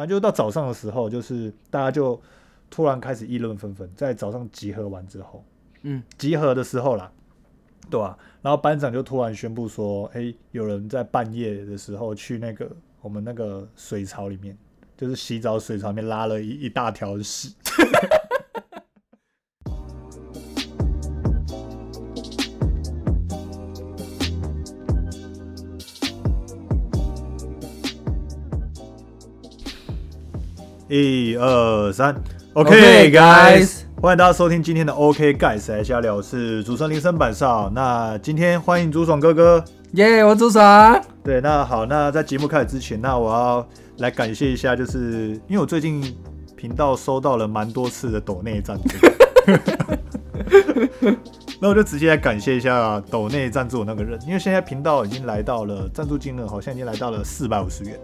反正就是到早上的时候，就是大家就突然开始议论纷纷，在早上集合完之后，嗯，集合的时候啦，对吧、然后班长就突然宣布说，哎、有人在半夜的时候去那个我们那个水槽里面，就是洗澡水槽里面拉了一一大条屎。一二三 OK,，OK guys 欢迎大家收听今天的 OK guys 来瞎聊，我是主持人林森板少。那今天欢迎朱爽哥哥。耶我朱爽，对，那好，那在节目开始之前，那我要来感谢一下，就是因为我最近频道收到了蛮多次的抖内赞助，那我就直接来感谢一下抖内赞助我那个人，因为现在频道已经来到了赞助金额好像已经来到了四百五十元。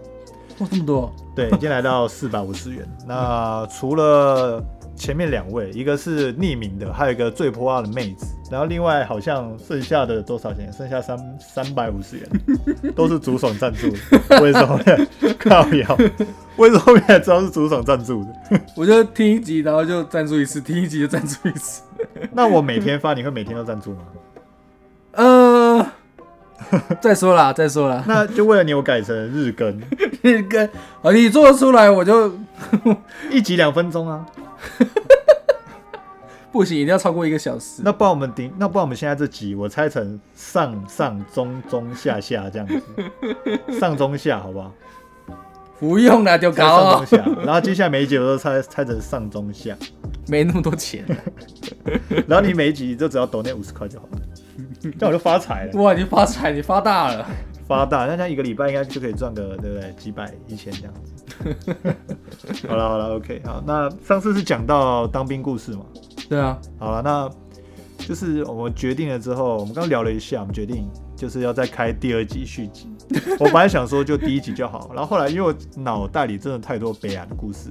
哇，这么多，对，已经来到四百五十元。那除了前面两位，一个是匿名的，还有一个最泼辣的妹子，然后另外好像剩下的多少钱？剩下三三百五十元，都是竹爽赞助的。为什么呢？靠腰，为什么后面知道是竹爽赞助的？我就听一集，然后就赞助一次，听一集就赞助一次。那我每天发，你会每天都赞助吗？呃，再说啦，再说啦，那就为了你，我改成日更，日更，啊，你做得出来，我就 一集两分钟啊。不行，一定要超过一个小时。那不然我们顶，那不然我们现在这集我拆成上上中中下下这样子，上中下好不好？不用啦，就高中，下，然后接下来每一集我都拆拆成上中下，没那么多钱。然后你每一集就只要抖那五十块就好了，这样我就发财了，哇，你发财，你发大了。发大，那这样一个礼拜应该就可以赚个对不对？几百一千这样子。好了好了，OK，好，那上次是讲到当兵故事嘛，对啊，好了，那就是我们决定了之后，我们刚刚聊了一下，我们决定就是要再开第二集续集。我本来想说就第一集就好，然后后来因为我脑袋里真的太多悲哀的故事，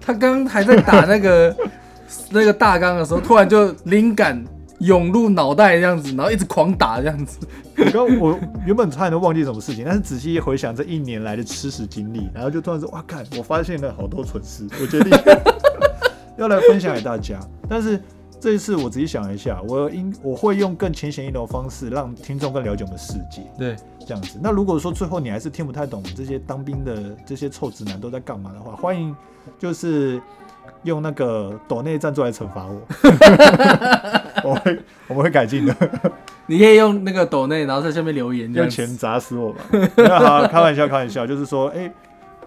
他刚刚还在打那个 那个大纲的时候，突然就灵感涌入脑袋这样子，然后一直狂打这样子。我刚我原本差点都忘记什么事情，但是仔细一回想这一年来的吃屎经历，然后就突然说哇看，我发现了好多蠢事，我决定 要来分享给大家。但是这一次我仔细想了一下，我应我会用更浅显易懂的方式，让听众更了解我们的世界。对，这样子。那如果说最后你还是听不太懂这些当兵的这些臭直男都在干嘛的话，欢迎就是用那个抖内赞助来惩罚我，我会我们会改进的，你可以用那个抖内，然后在下面留言这用。钱砸死我吧。那好，开玩笑，开玩笑，就是说，哎、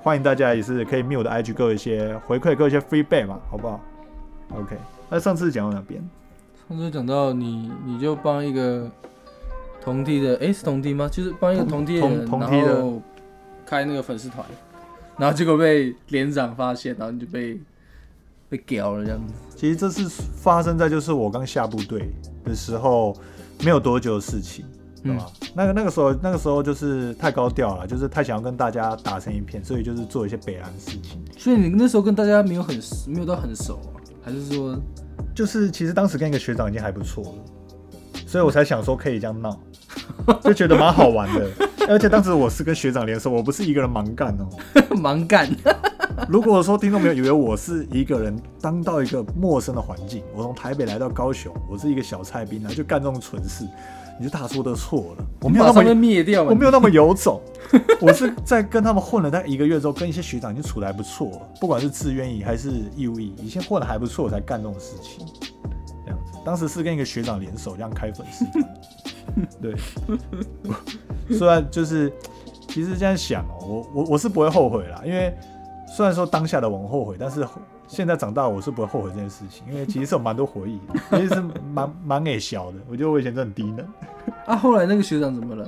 欢迎大家也是可以密我的 IG 给我一些回馈，给我一些 feedback 嘛，好不好？OK。那上次讲到哪边？上次讲到你，你就帮一个同梯的，诶，是同梯吗？就是帮一个同梯的人，同同梯的开那个粉丝团，然后结果被连长发现，然后你就被被屌了这样子。其实这是发生在就是我刚下部队的时候没有多久的事情，对吧？那个那个时候那个时候就是太高调了，就是太想要跟大家打成一片，所以就是做一些北安的事情。所以你那时候跟大家没有很没有到很熟啊，还是说就是其实当时跟一个学长已经还不错了，所以我才想说可以这样闹，就觉得蛮好玩的。而且当时我是跟学长联手，我不是一个人盲干哦。盲干？如果说听众朋友以为我是一个人当到一个陌生的环境，我从台北来到高雄，我是一个小菜兵，然后就干这种蠢事，你就大说的错了。我没有那么灭掉嘛？我没有那么有种，我是在跟他们混了大概一个月之后，跟一些学长已经处的还不错了，不管是自愿役还是义务役，已经混的还不错，我才干这种事情。这样子，当时是跟一个学长联手这样开粉丝团，对。虽然就是，其实这样想哦，我我我是不会后悔啦，因为虽然说当下的我很后悔，但是现在长大我是不会后悔这件事情，因为其实是有蛮多回忆的，其实是蛮蛮给小的。我觉得我以前真的很低能。啊，后来那个学长怎么了？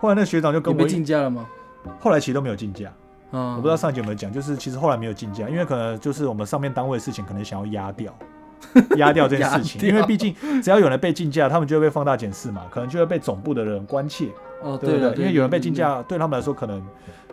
后来那个学长就跟我一，禁驾了吗？后来其实都没有竞价，嗯，我不知道上集有没有讲，就是其实后来没有竞价，因为可能就是我们上面单位的事情，可能想要压掉，压掉这件事情，因为毕竟只要有人被竞价，他们就会被放大检视嘛，可能就会被总部的人关切，哦，对不了，对？因为有人被竞价，对他们来说可能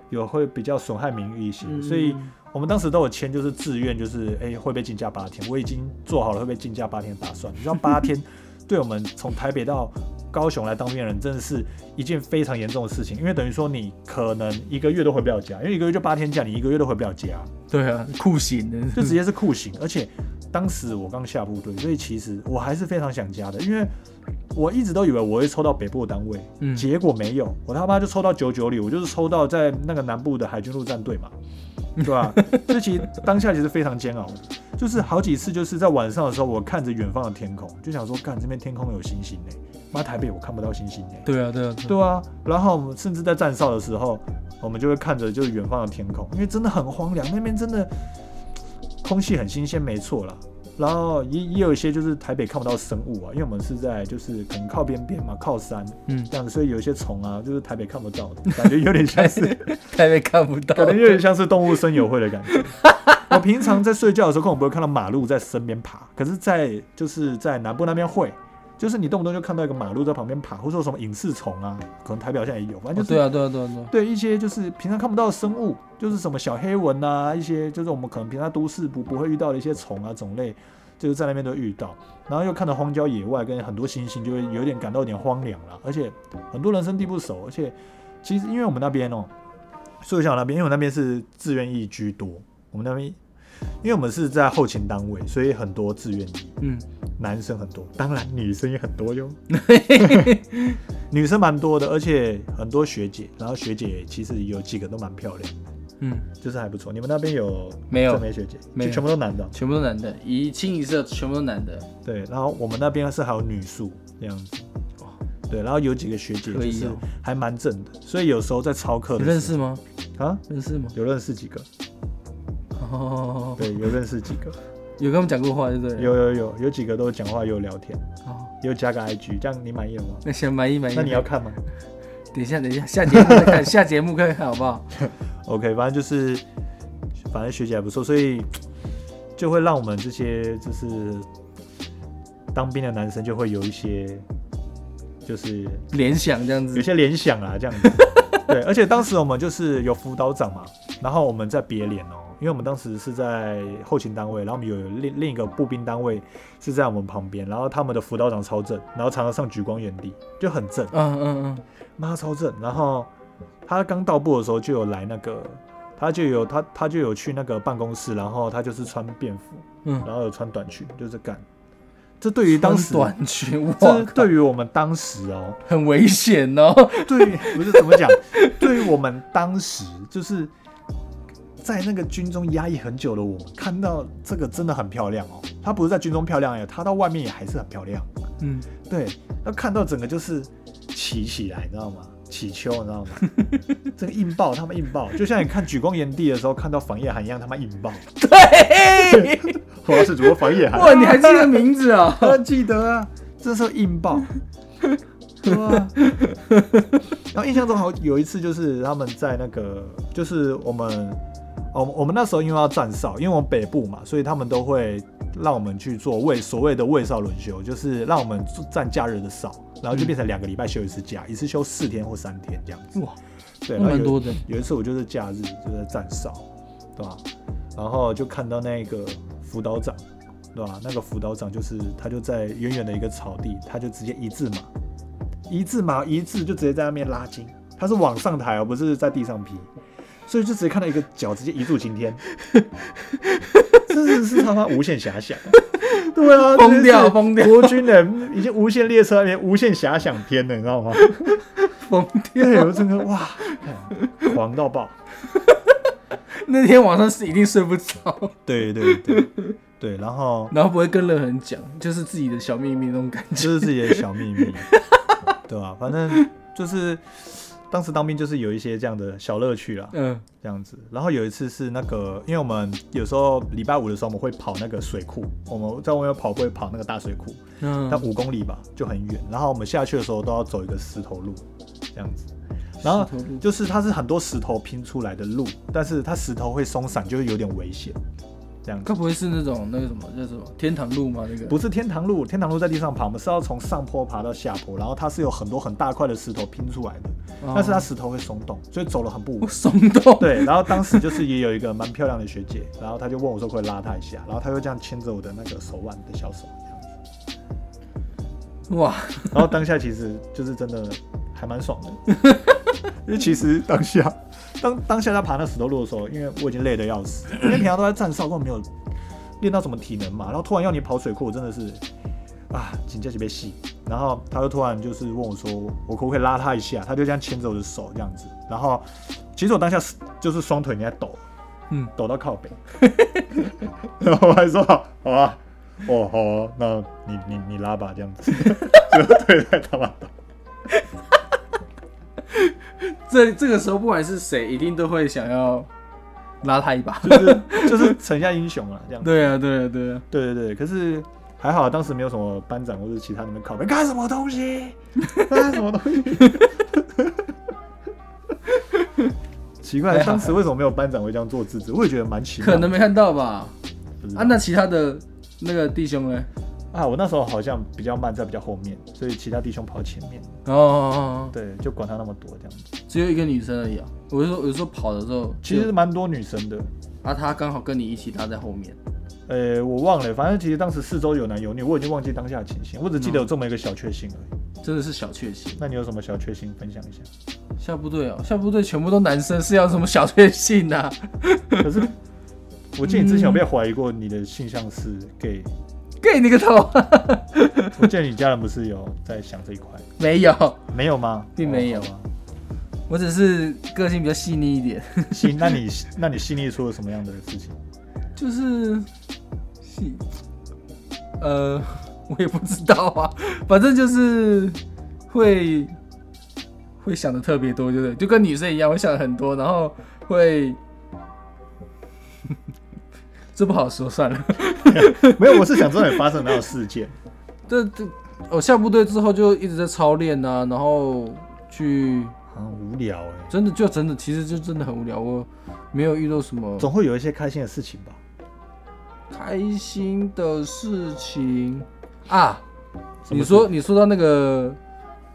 有会比较损害名誉一些，嗯。所以我们当时都有签，就是自愿，就是哎、会被禁驾八天，我已经做好了会被禁驾八天的打算。你知道八天 对我们从台北到高雄来当兵的人，真的是一件非常严重的事情，因为等于说你可能一个月都回不了家，因为一个月就八天假，你一个月都回不了家，对啊，酷刑。的，就直接是酷刑。而且当时我刚下部队，所以其实我还是非常想家的，因为我一直都以为我会抽到北部的单位，嗯结果没有，我他妈就抽到九九里，我就是抽到在那个南部的海军陆战队嘛，对吧？这其实当下其实非常煎熬的，就是好几次就是在晚上的时候，我看着远方的天空，就想说，干这边天空有星星呢、妈台北我看不到星星呢、对啊，对啊，对啊对啊，然后我们甚至在站哨的时候，我们就会看着就是远方的天空，因为真的很荒凉，那边真的空气很新鲜，没错啦。然后也也有一些就是台北看不到生物啊，因为我们是在就是可能靠边边嘛，靠山嗯，这样子，所以有一些虫啊，就是台北看不到的，感觉有点像是，台北看不到，感觉有点像是动物森友会的感觉。我平常在睡觉的时候，根本不会看到马路在身边爬，可是在，就是在南部那边会，就是你动不动就看到一个马路在旁边爬，或者说什么隐翅虫啊，可能台表现在也有，反正就是、哦对啊，对啊，对啊，对啊，对一些就是平常看不到的生物，就是什么小黑蚊啊，一些就是我们可能平常都市不不会遇到的一些虫啊种类，就是在那边都会遇到。然后又看到荒郊野外跟很多星星，就会有点感到有点荒凉了。而且很多人生地不熟，而且其实因为我们那边哦，所以想那边，因为我那边是自愿役居多，我们那边因为我们是在后勤单位，所以很多志愿役。嗯，男生很多，当然女生也很多哟。女生蛮多的，而且很多学姐，然后学姐其实有几个都蛮漂亮的，嗯，就是还不错。你们那边有没有正妹学姐，没有全部都男的。全部都男的，一清一色全部都男的，对，然后我们那边是还有女宿这样子。对，然后有几个学姐就是还蛮正的，所以有时候在操课你的认识吗？啊，认识吗？有认识几个，哦，对，有认识几个，有跟他们讲过话，对不对？有有有有几个都讲话有聊天，哦，又加个 IG，这样你满意了吗？那行，满意满意。那你要看吗？等一下，等一下，下节目再看，下节目看看好不好？OK，反正就是，反正学姐还不错，所以就会让我们这些就是当兵的男生就会有一些，就是联想这样子，有些联想啊，这样子。对，而且当时我们就是有辅导长嘛，然后我们在别连哦，因为我们当时是在后勤单位，然后我们有另另一个步兵单位是在我们旁边，然后他们的辅导长超正，然后常常上举光原地，就很正。嗯嗯嗯，妈超正。然后他刚到部的时候就有来那个，他就有他他就有去那个办公室，然后他就是穿便服，嗯然后有穿短裙，就是干。这对于当时，短裙，对于我们当时哦，很危险哦。对于不是怎么讲，对于我们当时就是。在那个军中压抑很久的我，看到这个真的很漂亮哦。她不是在军中漂亮哎，她到外面也还是很漂亮。嗯，对，要看到整个就是起起来，你知道吗？起秋，你知道吗？这个硬爆，他们硬爆，就像你看举光炎帝的时候看到房夜寒一样，他妈硬爆。对，我是主播房夜寒，哇，你还记得名字啊？我 记得啊，这时候硬爆。对啊，然后印象中好有一次就是他们在那个，就是我们，哦，我们那时候因为要站哨，因为我们北部嘛，所以他们都会让我们去做卫所谓的卫哨轮休，就是让我们站假日的哨，然后就变成两个礼拜休一次假，一次休四天或三天这样子。哇，对，蛮多的。有一次我就是假日就在站哨，对吧？然后就看到那个辅导长，对吧？那个辅导长就是他就在远远的一个草地，他就直接一字马，一字马一字就直接在那边拉筋，他是往上抬而不是在地上劈，所以就直接看到一个脚直接一柱擎天，真的是他妈无限遐想。对啊，疯掉这是疯掉国军的已经无限列车那边无限遐想篇了，你知道吗？疯掉，我真的哇，狂到爆。那天晚上是一定睡不着，对对对对，然后然后不会跟任何人讲，就是自己的小秘密那种感觉。就是自己的小秘密，对吧、反正就是当时当兵就是有一些这样的小乐趣啦，嗯这样子。然后有一次是那个，因为我们有时候礼拜五的时候我们会跑那个水库，我们在外面跑会跑那个大水库，但嗯，五公里吧，就很远。然后我们下去的时候都要走一个石头路，这样子。然后就是它是很多石头拼出来的路，但是它石头会松散，就会有点危险，这样子。该不会是那种那个什么叫什么天堂路吗？那个不是天堂路，天堂路在地上爬，我们是要从上坡爬到下坡，然后它是有很多很大块的石头拼出来的，哦但是它石头会松动，所以走了很不稳。松动，对，然后当时就是也有一个蛮漂亮的学姐，然后她就问我说可以拉她一下，然后她就这样牵着我的那个手腕的小手这样子，哇，然后当下其实就是真的还蛮爽的，因为其实当下当当下他爬那石头路的时候，因为我已经累得要死，因为平常都在站哨，根本没有练到什么体能嘛，然后突然要你跑水库，我真的是啊，紧接着被戏。然后他就突然就是问我说，我可不可以拉他一下？他就这样牵着我的手这样子，然后其实我当下是就是双腿你在抖，嗯，抖到靠北，然后我还说好好啊，哦好啊，那你你你拉吧这样子，就对在他妈抖。这这个时候不管是谁，一定都会想要拉他一把。就是 就是城下英雄啊，这样子。对啊，对啊，对啊，对对对，可是还好，当时没有什么班长或者其他人们靠背，干什么东西？干什么东西？奇怪，当时为什么没有班长会这样做制止？我也觉得蛮奇怪。可能没看到吧？啊，那其他的那个弟兄呢？啊，我那时候好像比较慢，在比较后面，所以其他弟兄跑前面。哦哦，哦对，就管他那么多这样子。只有一个女生而已啊。我就说，有时候跑的时候，其实蛮多女生的，啊，她刚好跟你一起搭在后面。呃，我忘了，反正其实当时四周有男有女，我已经忘记当下的情形，我只记得有这么一个小确幸而已。真的是小确幸。那你有什么小确幸分享一下？下部队哦，下部队全部都男生，是要什么小确幸啊？可是我记得你之前有被怀疑过你的性向是 gay，给你个头！我记得你家人不是有在想这一块？没有，没有吗？并没有啊我只是个性比较细腻一点，细，那你 那你细腻出了什么样的事情？就是细，呃，我也不知道啊，反正就是会会想的特别多，就是就跟女生一样，会想很多，然后会。这不好说，算了。没有，我是想知道你发生哪有事件。这 这，我下部队之后就一直在操练啊，然后去很无聊哎、真的就真的，其实就真的很无聊。我没有遇到什么总会有一些开心的事情吧？开心的事情啊。你说你说到那个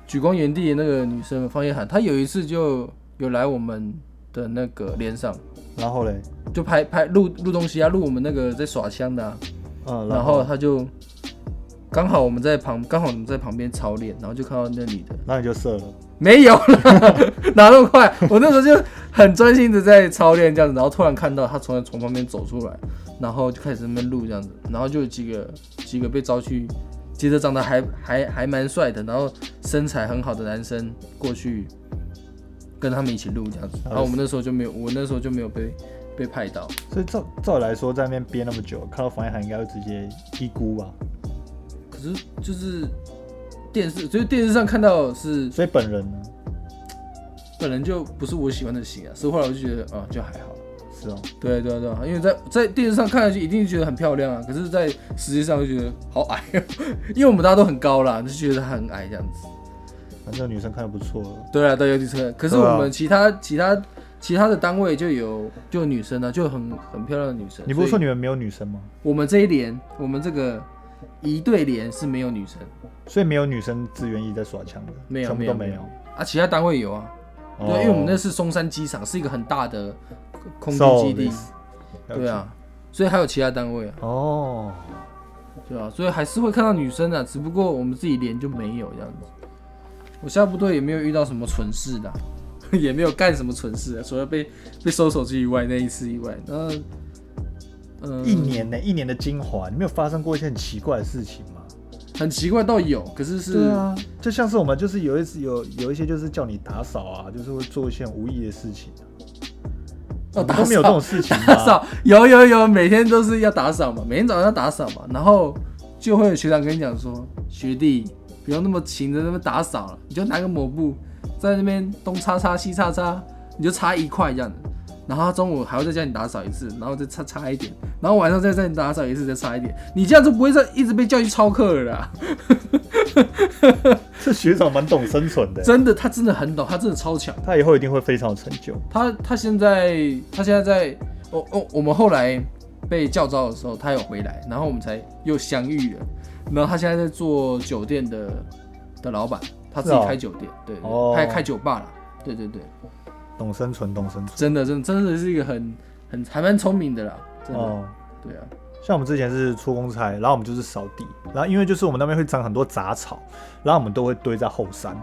举光原地的那个女生方叶涵，她有一次就有来我们的那个连上，然后嘞，就拍拍录录东西啊，录我们那个在耍枪的、啊，嗯，然后？他就刚好我们在旁，刚好我们在旁边操练，然后就看到那女的。然后你就射了，没有了，哪那么快？我那时候就很专心的在操练这样子，然后突然看到他从从旁边走出来，然后就开始在那边录这样子，然后就有几个几个被招去，接着长得还还还蛮帅的，然后身材很好的男生过去跟他们一起录这样子，然后我们那时候就没有，我那时候就没有被被派到，所以照照理来说，在那边憋那么久，看到房一涵应该会直接低估吧？可是就是电视，就是电视上看到是所以本人呢？本人就不是我喜欢的型啊，所以后来我就觉得啊就还好。是哦，对啊对啊对啊，因为在在电视上看上去一定觉得很漂亮啊，可是，在实际上就觉得好矮啊，因为我们大家都很高啦，就觉得他很矮这样子。反正女生看的不错了。对啊，对，有点车。可是我们其他、其他其他的单位就有就有女生啊，就很很漂亮的女生。你不是说你们没有女生吗？我们这一连，我们这个一对连是没有女生所以没有女生自愿意在耍枪的，没有全部都没没有啊，其他单位有啊。哦对，因为我们那是松山机场，是一个很大的空军基地。对啊，所以还有其他单位啊。哦，对啊，所以还是会看到女生啊，只不过我们自己连就没有这样子。我下部队也没有遇到什么蠢事的啊、也没有干什么蠢事啊，除了被被收手机以外那一次以外，那嗯，一年呢、一年的精华，你没有发生过一些很奇怪的事情吗？很奇怪，倒有，可是是对啊，就像是我们就是有一次有有一些就是叫你打扫啊，就是会做一些很无意义的事情、啊，哦，都没有这扫种事情打扫有有有，每天都是要打扫嘛，每天早上要打扫嘛，然后就会有学长跟你讲说，学弟不用那么勤的那么打扫了，你就拿个抹布在那边东擦擦西擦擦，你就擦一块这样子，然后他中午还要再叫你打扫一次，然后再擦擦一点，然后晚上再再打扫一次，再擦一点，你这样就不会再一直被叫去操课了啦。这学长蛮懂生存的，真的，他真的很懂，他真的超强。他以后一定会非常有成就。他他现在他现在在哦哦，我们后来被叫招的时候，他有回来，然后我们才又相遇了。然后他现在在做酒店的的老板，他自己开酒店，对开开酒吧了，对对对，懂生存，懂生存。真的真的真的是一个很很还蛮聪明的啦，真的，哦，对啊。像我们之前是出公差，然后我们就是扫地，然后因为就是我们那边会长很多杂草，然后我们都会堆在后山，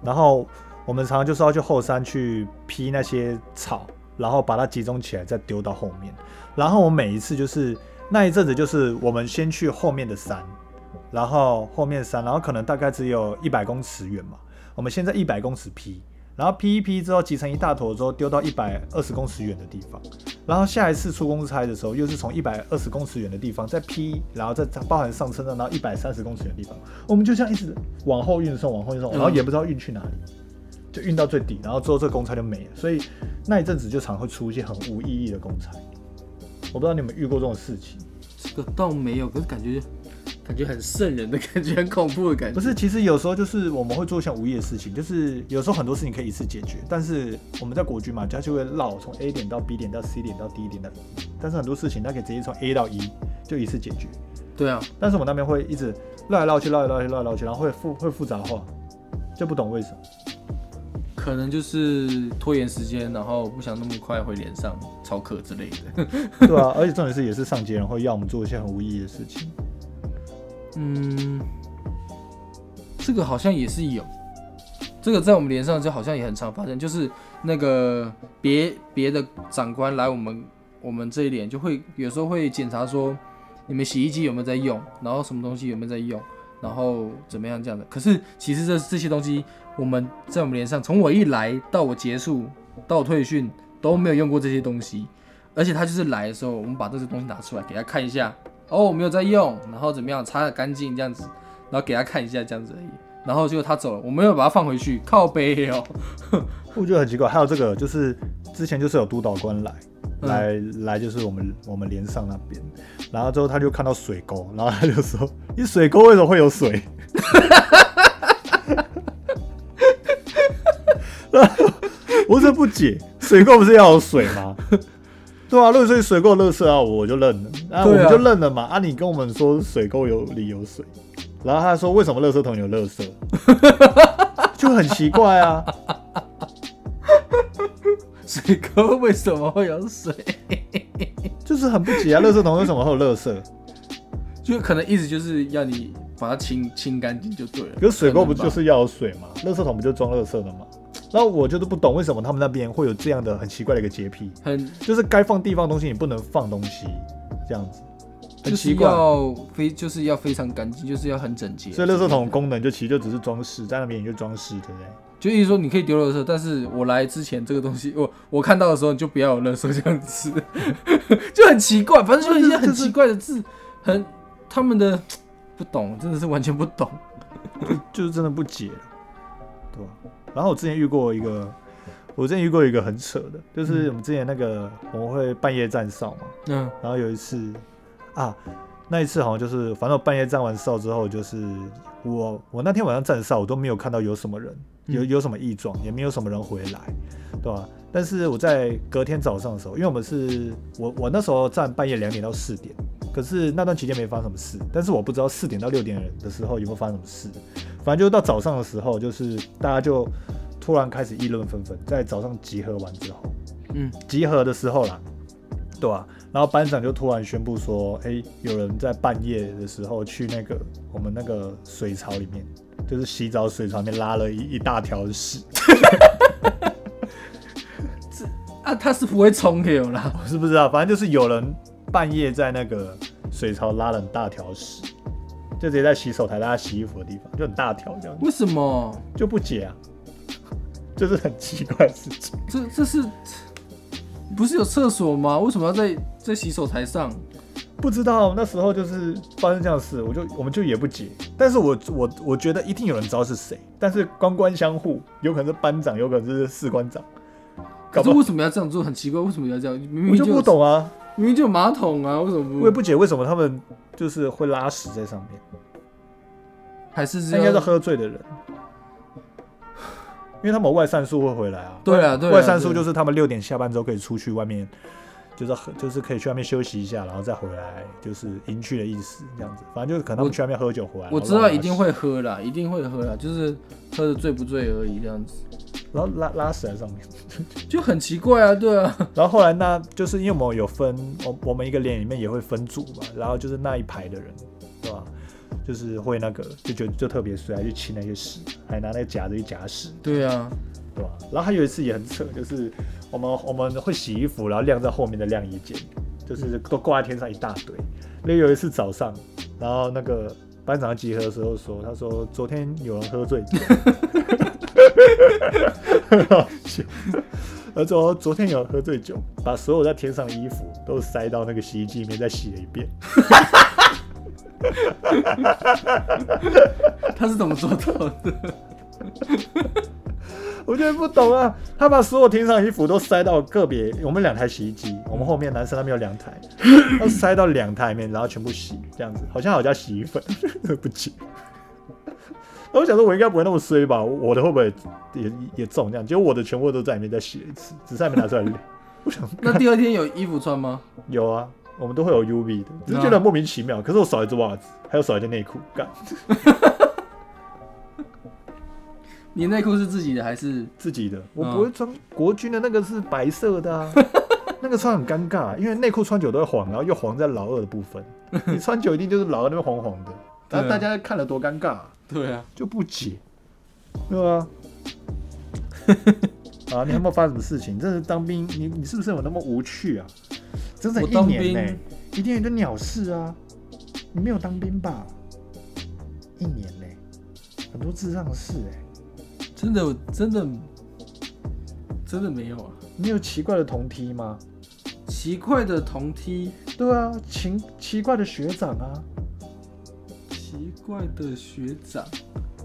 然后我们常常就是要去后山去劈那些草，然后把它集中起来再丢到后面，然后我每一次就是那一阵子就是我们先去后面的山，然后后面山，然后可能大概只有一百公尺远嘛，我们现在一百公尺劈。然后劈一劈之后，集成一大坨之后，丢到一百二十公尺远的地方。然后下一次出公差的时候，又是从一百二十公尺远的地方再劈，然后再包含上车的，然后一百三十公尺远的地方，我们就这样一直往后运送，往后运送，然后也不知道运去哪里，就运到最底，然后之后这个公差就没了。所以那一阵子就常会出一些很无意义的公差。我不知道你们遇过这种事情，这个倒没有，可是感觉。感觉很瘆人的感觉，很恐怖的感觉。不是，其实有时候就是我们会做一些无意的事情，就是有时候很多事情可以一次解决。但是我们在国军嘛，它就会绕从 A 点到 B 点到 C 点到 D 点到 E。但是很多事情它可以直接从 A 到 E 就一次解决。对啊。但是我们那边会一直绕来绕去，绕来绕去，绕来绕去，然后会复会复杂化，就不懂为什么。可能就是拖延时间，然后不想那么快会连上超课之类的。对啊，而且重点是也是上级人会要我们做一些很无意义的事情。嗯，这个好像也是有，这个在我们连上就好像也很常发生，就是那个别别的长官来我们我们这一点，就会有时候会检查说你们洗衣机有没有在用，然后什么东西有没有在用，然后怎么样这样的。可是其实这这些东西我们在我们连上，从我一来到我结束到我退训都没有用过这些东西，而且他就是来的时候，我们把这些东西拿出来给他看一下。哦，我没有在用，然后怎么样擦的干净这样子，然后给他看一下这样子而已，然后结果他走了，我没有把它放回去，靠背哦，我觉得很奇怪。还有这个就是之前就是有督导官来来来，就是我们我们连上那边，然后之后他就看到水沟，然后他就说：“你水沟为什么会有水？” 我是不解，水沟不是要有水吗？对啊，如果水沟垃圾啊，我就认了，啊，我们就认了嘛。啊，你跟我们说水垢有里有水，然后他说为什么垃圾桶有垃圾，就很奇怪啊。水沟为什么会有水？就是很不解啊，垃圾桶为什么会有垃圾？就可能意思就是要你把它清清干净就对了。可是水沟不就是要有水吗？垃圾桶不就装垃圾的吗？然后我就是不懂为什么他们那边会有这样的很奇怪的一个洁癖，很就是该放地方东西你不能放东西，这样子，很奇怪。要非就是要非常干净，就是要很整洁。所以垃圾桶功能就其实就只是装饰，在那边也就装饰，对不对？就意思说你可以丢垃圾，但是我来之前这个东西，我我看到的时候就不要有垃圾这样子，就很奇怪。反正就是一些很奇怪的字，很他们的不懂，真的是完全不懂，就就是真的不解，对吧？然后我之前遇过一个，我之前遇过一个很扯的，就是我们之前那个我们会半夜站哨嘛，嗯，然后有一次啊，那一次好像就是反正我半夜站完哨之后，就是我我那天晚上站哨，我都没有看到有什么人有有什么异状，也没有什么人回来，对吧？但是我在隔天早上的时候，因为我们是我我那时候站半夜两点到四点，可是那段期间没发生什么事，但是我不知道四点到六点的时候有没有发生什么事。反正就到早上的时候，就是大家就突然开始议论纷纷，在早上集合完之后，嗯，集合的时候啦，对吧？然后班长就突然宣布说：“哎，有人在半夜的时候去那个我们那个水槽里面，就是洗澡水槽里面拉了一一大条屎。”这啊，他是不会冲给我啦，我是不知道。反正就是有人半夜在那个水槽拉了很大条屎。就直接在洗手台，大家洗衣服的地方，就很大条这样。为什么就不解啊？就是很奇怪的事情。这这是不是有厕所吗？为什么要在在洗手台上？不知道那时候就是发生这样的事，我就我们就也不解。但是我我我觉得一定有人知道是谁，但是官官相护，有可能是班长，有可能是士官长。可是为什么要这样做？很奇怪，为什么要这样？明明就不懂啊。明明就有马桶啊，为什么不？我也不解为什么他们就是会拉屎在上面，还是应该是喝醉的人，因为他们外散数会回来啊。对啊，对，外散数就是他们六点下班之后可以出去外面，就是喝，就是可以去外面休息一下，然后再回来，就是迎去的意思，这样子。反正就是可能他们去外面喝酒回来。我知道一定会喝啦，一定会喝啦，就是喝的醉不醉而已，这样子。然后拉拉屎在上面。就很奇怪啊，对啊，然后后来那就是因为我们有分，我我们一个连里面也会分组嘛，然后就是那一排的人，对吧？就是会那个就觉得就特别衰，还去清那些屎，还拿那个夹子去夹屎，对啊，对吧？然后还有一次也很扯，就是我们我们会洗衣服，然后晾在后面的晾衣间，就是都挂在天上一大堆。那有一次早上，然后那个班长集合的时候说，他说昨天有人喝醉酒，很好笑。他说昨天有人喝醉酒，把所有在天上的衣服都塞到那个洗衣机里面，再洗了一遍。他是怎么做到的？我觉得不懂啊！他把所有天上的衣服都塞到个别，我们两台洗衣机，我们后面男生那边有两台，都塞到两台里面，然后全部洗，这样子，好像好加洗衣粉，不解。我想说，我应该不会那么衰吧？我的会不会也也中这样？结果我的全部都在里面再洗了一次，只是还没拿出来晾。我想，那第二天有衣服穿吗？有啊，我们都会有 UV 的，只是觉得莫名其妙。可是我少一只袜子，还有少一件内裤，干。你内裤是自己的还是？自己的，我不会穿国军的那个是白色的啊，那个穿很尴尬，因为内裤穿久都会黄，然后又黄在老二的部分，你穿久一定就是老二那边黄黄的，然后大家看了多尴尬，对啊，就不解，对吧？啊，你有没有发生什么事情？真是当兵，你你是不是有那么无趣啊？整整一年呢、兵一定有一堆鸟事啊！你没有当兵吧？一年呢、很多智障的事哎、真的真的真的没有啊。你有奇怪的同梯吗？奇怪的同梯，对啊，奇奇怪的学长啊，奇怪的学长，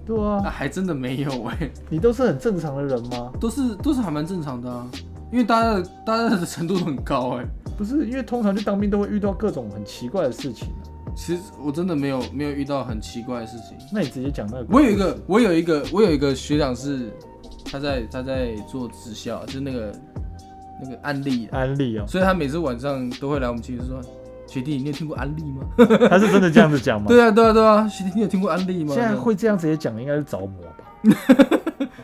对啊，啊，还真的没有哎、你都是很正常的人吗？都是都是还蛮正常的啊，因为大家的大家的程度都很高哎、不是，因为通常去当兵都会遇到各种很奇怪的事情啊、其实我真的没有没有遇到很奇怪的事情。那你直接讲那个。我有一个，我有一个，我有一个学长是他在他在做直销，就是那个那个安利啊，安利哦，所以他每次晚上都会来我们寝室说：“学弟，你有听过安利吗 他是真的这样子讲？”吗？对啊，对啊，对啊，学弟，你有听过安利吗？现在会这样直接讲的应该是着魔吧？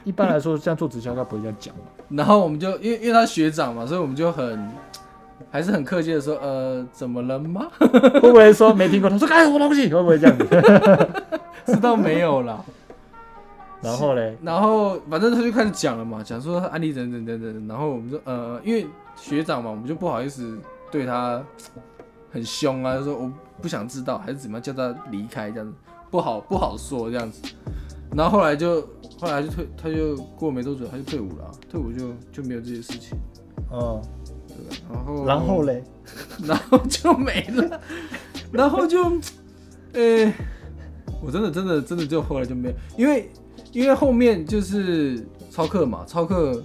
一般来说，这样做直销他不会这样讲吧？然后我们就因为因为他是学长嘛，所以我们就很还是很客气的说：“呃，怎么了吗？会不会说没听过？他说干什么东西？会不会这样子？知道没有啦。”然后嘞，然后反正他就开始讲了嘛，讲说安利等等等等，然后我们就呃，因为学长嘛，我们就不好意思对他很凶啊，就说我不想知道，还是怎么样叫他离开这样子，不好不好说这样子。然后后来就后来就退，他就过没多久他就退伍了啊、退伍就就没有这些事情，嗯，对吧？然后然后嘞，然后就没了，然后就，呃、我真的真的真的就后来就没有，因为因为后面就是超课嘛，超课，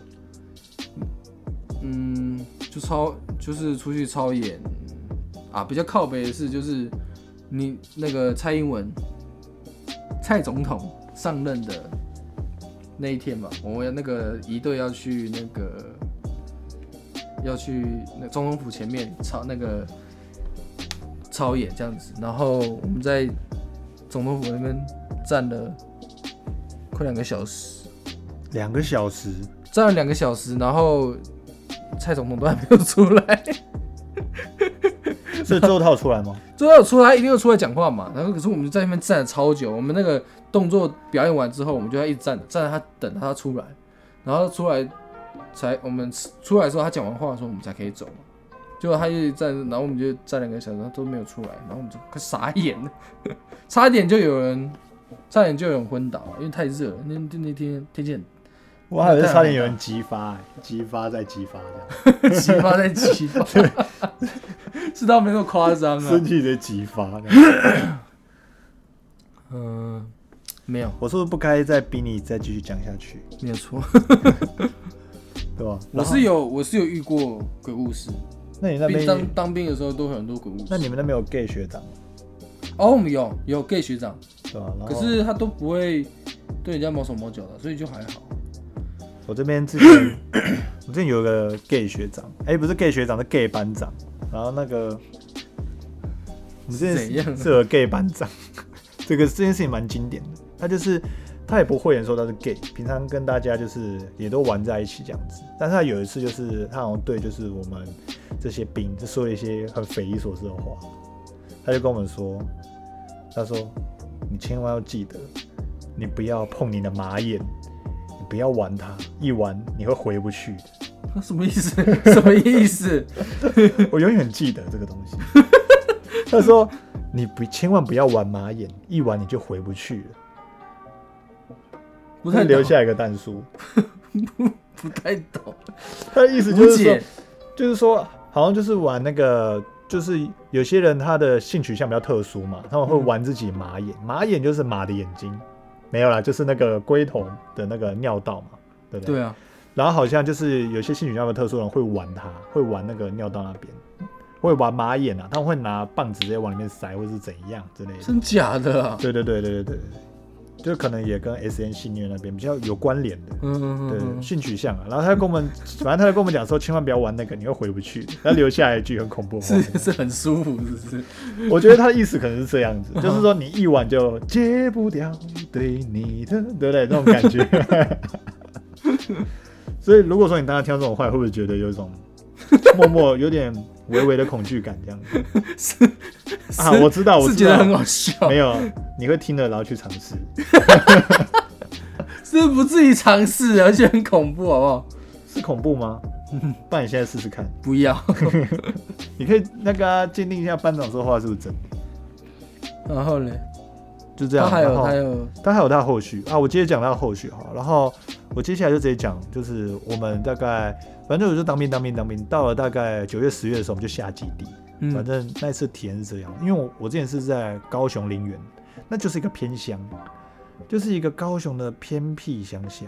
嗯，就超就是出去超演。啊，比较靠北的是就是你那个蔡英文蔡总统上任的那一天嘛，我们那个一队要去那个要去那总统府前面操那个操演这样子，然后我们在总统府那边站了快两个小时，两个小时，站了两个小时，然后蔡总统都还没有出来，所以最后他有出来吗？最后有出来他一定要出来讲话嘛，然后可是我们就在那边站了超久，我们那个动作表演完之后，我们就要一直站着，站着他等他出来，然后出来才我们出来的时候他讲完话的时候我们才可以走嘛。结果他一直站，然后我们就站两个小时他都没有出来，然后我们就快傻眼了，差一点就有人，差点就有人昏倒，因为太热了。那那那天天气很我还以为差点有人激发、欸，激发再激发这样，激发再激发，是倒没那么夸张啊身。体的激发。嗯、没有，我是不是不该再逼你再继续讲下去，没有错。对吧？我是有，我是有遇过鬼故事。那你那边，当当兵的时候都很多鬼故事。那你们那边有 gay 学长哦，我们有有 gay 学长，对吧？然后可是他都不会对人家毛手毛脚的，所以就还好。我这边之前，我之前有一个 gay 学长，哎、不是 gay 学长，是 gay 班长。然后那个，我们之前怎样是有个 gay 班长，这个这件事情蛮经典的。他就是他也不讳言说他是 gay，平常跟大家就是也都玩在一起这样子。但是他有一次就是他好像对就是我们这些兵就说了一些很匪夷所思的话，他就跟我们说，他说你千万要记得，你不要碰你的马眼，你不要玩它，一玩你会回不去的。那什么意思？什么意思？我永远记得这个东西。他说你不千万不要玩马眼，一玩你就回不去了。他不太懂，留下一个弹书，不太懂。他的意思就是说，就是说，好像就是玩那个，就是有些人他的性取向比较特殊嘛，他们会玩自己马眼，马眼就是马的眼睛，没有啦，就是那个龟头的那个尿道嘛，对不对？对啊，然后好像就是有些性取向比较特殊的人会玩它，会玩那个尿道那边，会玩马眼啊，他们会拿棒子直接往里面塞，或是怎样之类的。真假的啊？对对对对对对，就可能也跟 S N 性虐那边比较有关联的。嗯嗯嗯对，性取向啊，然后他就跟我们，反正他就跟我们讲说，千万不要玩那个，你会回不去的。他留下一句很恐怖是，是很舒服，是不是？我觉得他的意思可能是这样子，就是说你一玩就戒不掉对你的，对不对？这种感觉。所以如果说你当时听到这种话，会不会觉得有一种默默有点微微的恐惧感这样子？是 啊，我知道，我是觉得很，好笑，没有，你会听了然后去尝试。是不自己尝试，而且很恐怖，好不好？是恐怖吗？不然你现在试试看，不要。你可以那个啊鉴定一下班长说话是不是真的。然后呢？就这样。他还有他有他还有他的后续啊，我接着讲他的后续哈。然后我接下来就直接讲，就是我们大概反正我就当兵当兵当兵，到了大概九月十月的时候，我们就下基地。反嗯正那一次体验是这样，因为我我之前是在高雄林园，那就是一个偏乡，就是一个高雄的偏僻乡下。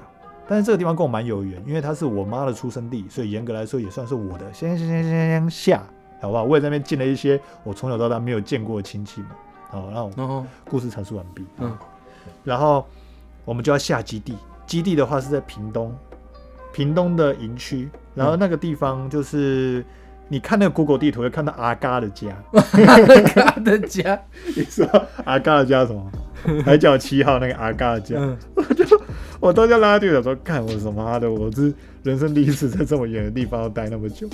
但是这个地方跟我蛮有缘，因为它是我妈的出生地，所以严格来说也算是我的乡乡乡乡下，好不好？我也在那边见了一些我从小到大没有见过的亲戚们。好，然后故事阐述完毕。嗯，然后我们就要下基地，基地的话是在屏东，屏东的营区，然后那个地方就是。你看那个 Google 地图，会看到阿嘎的家。阿嘎的家，你说阿嘎的家什么？海角七号那个阿嘎的家。嗯，我当时拉队长说：“看我什么妈的，我是人生第一次在这么远的地方待那么久。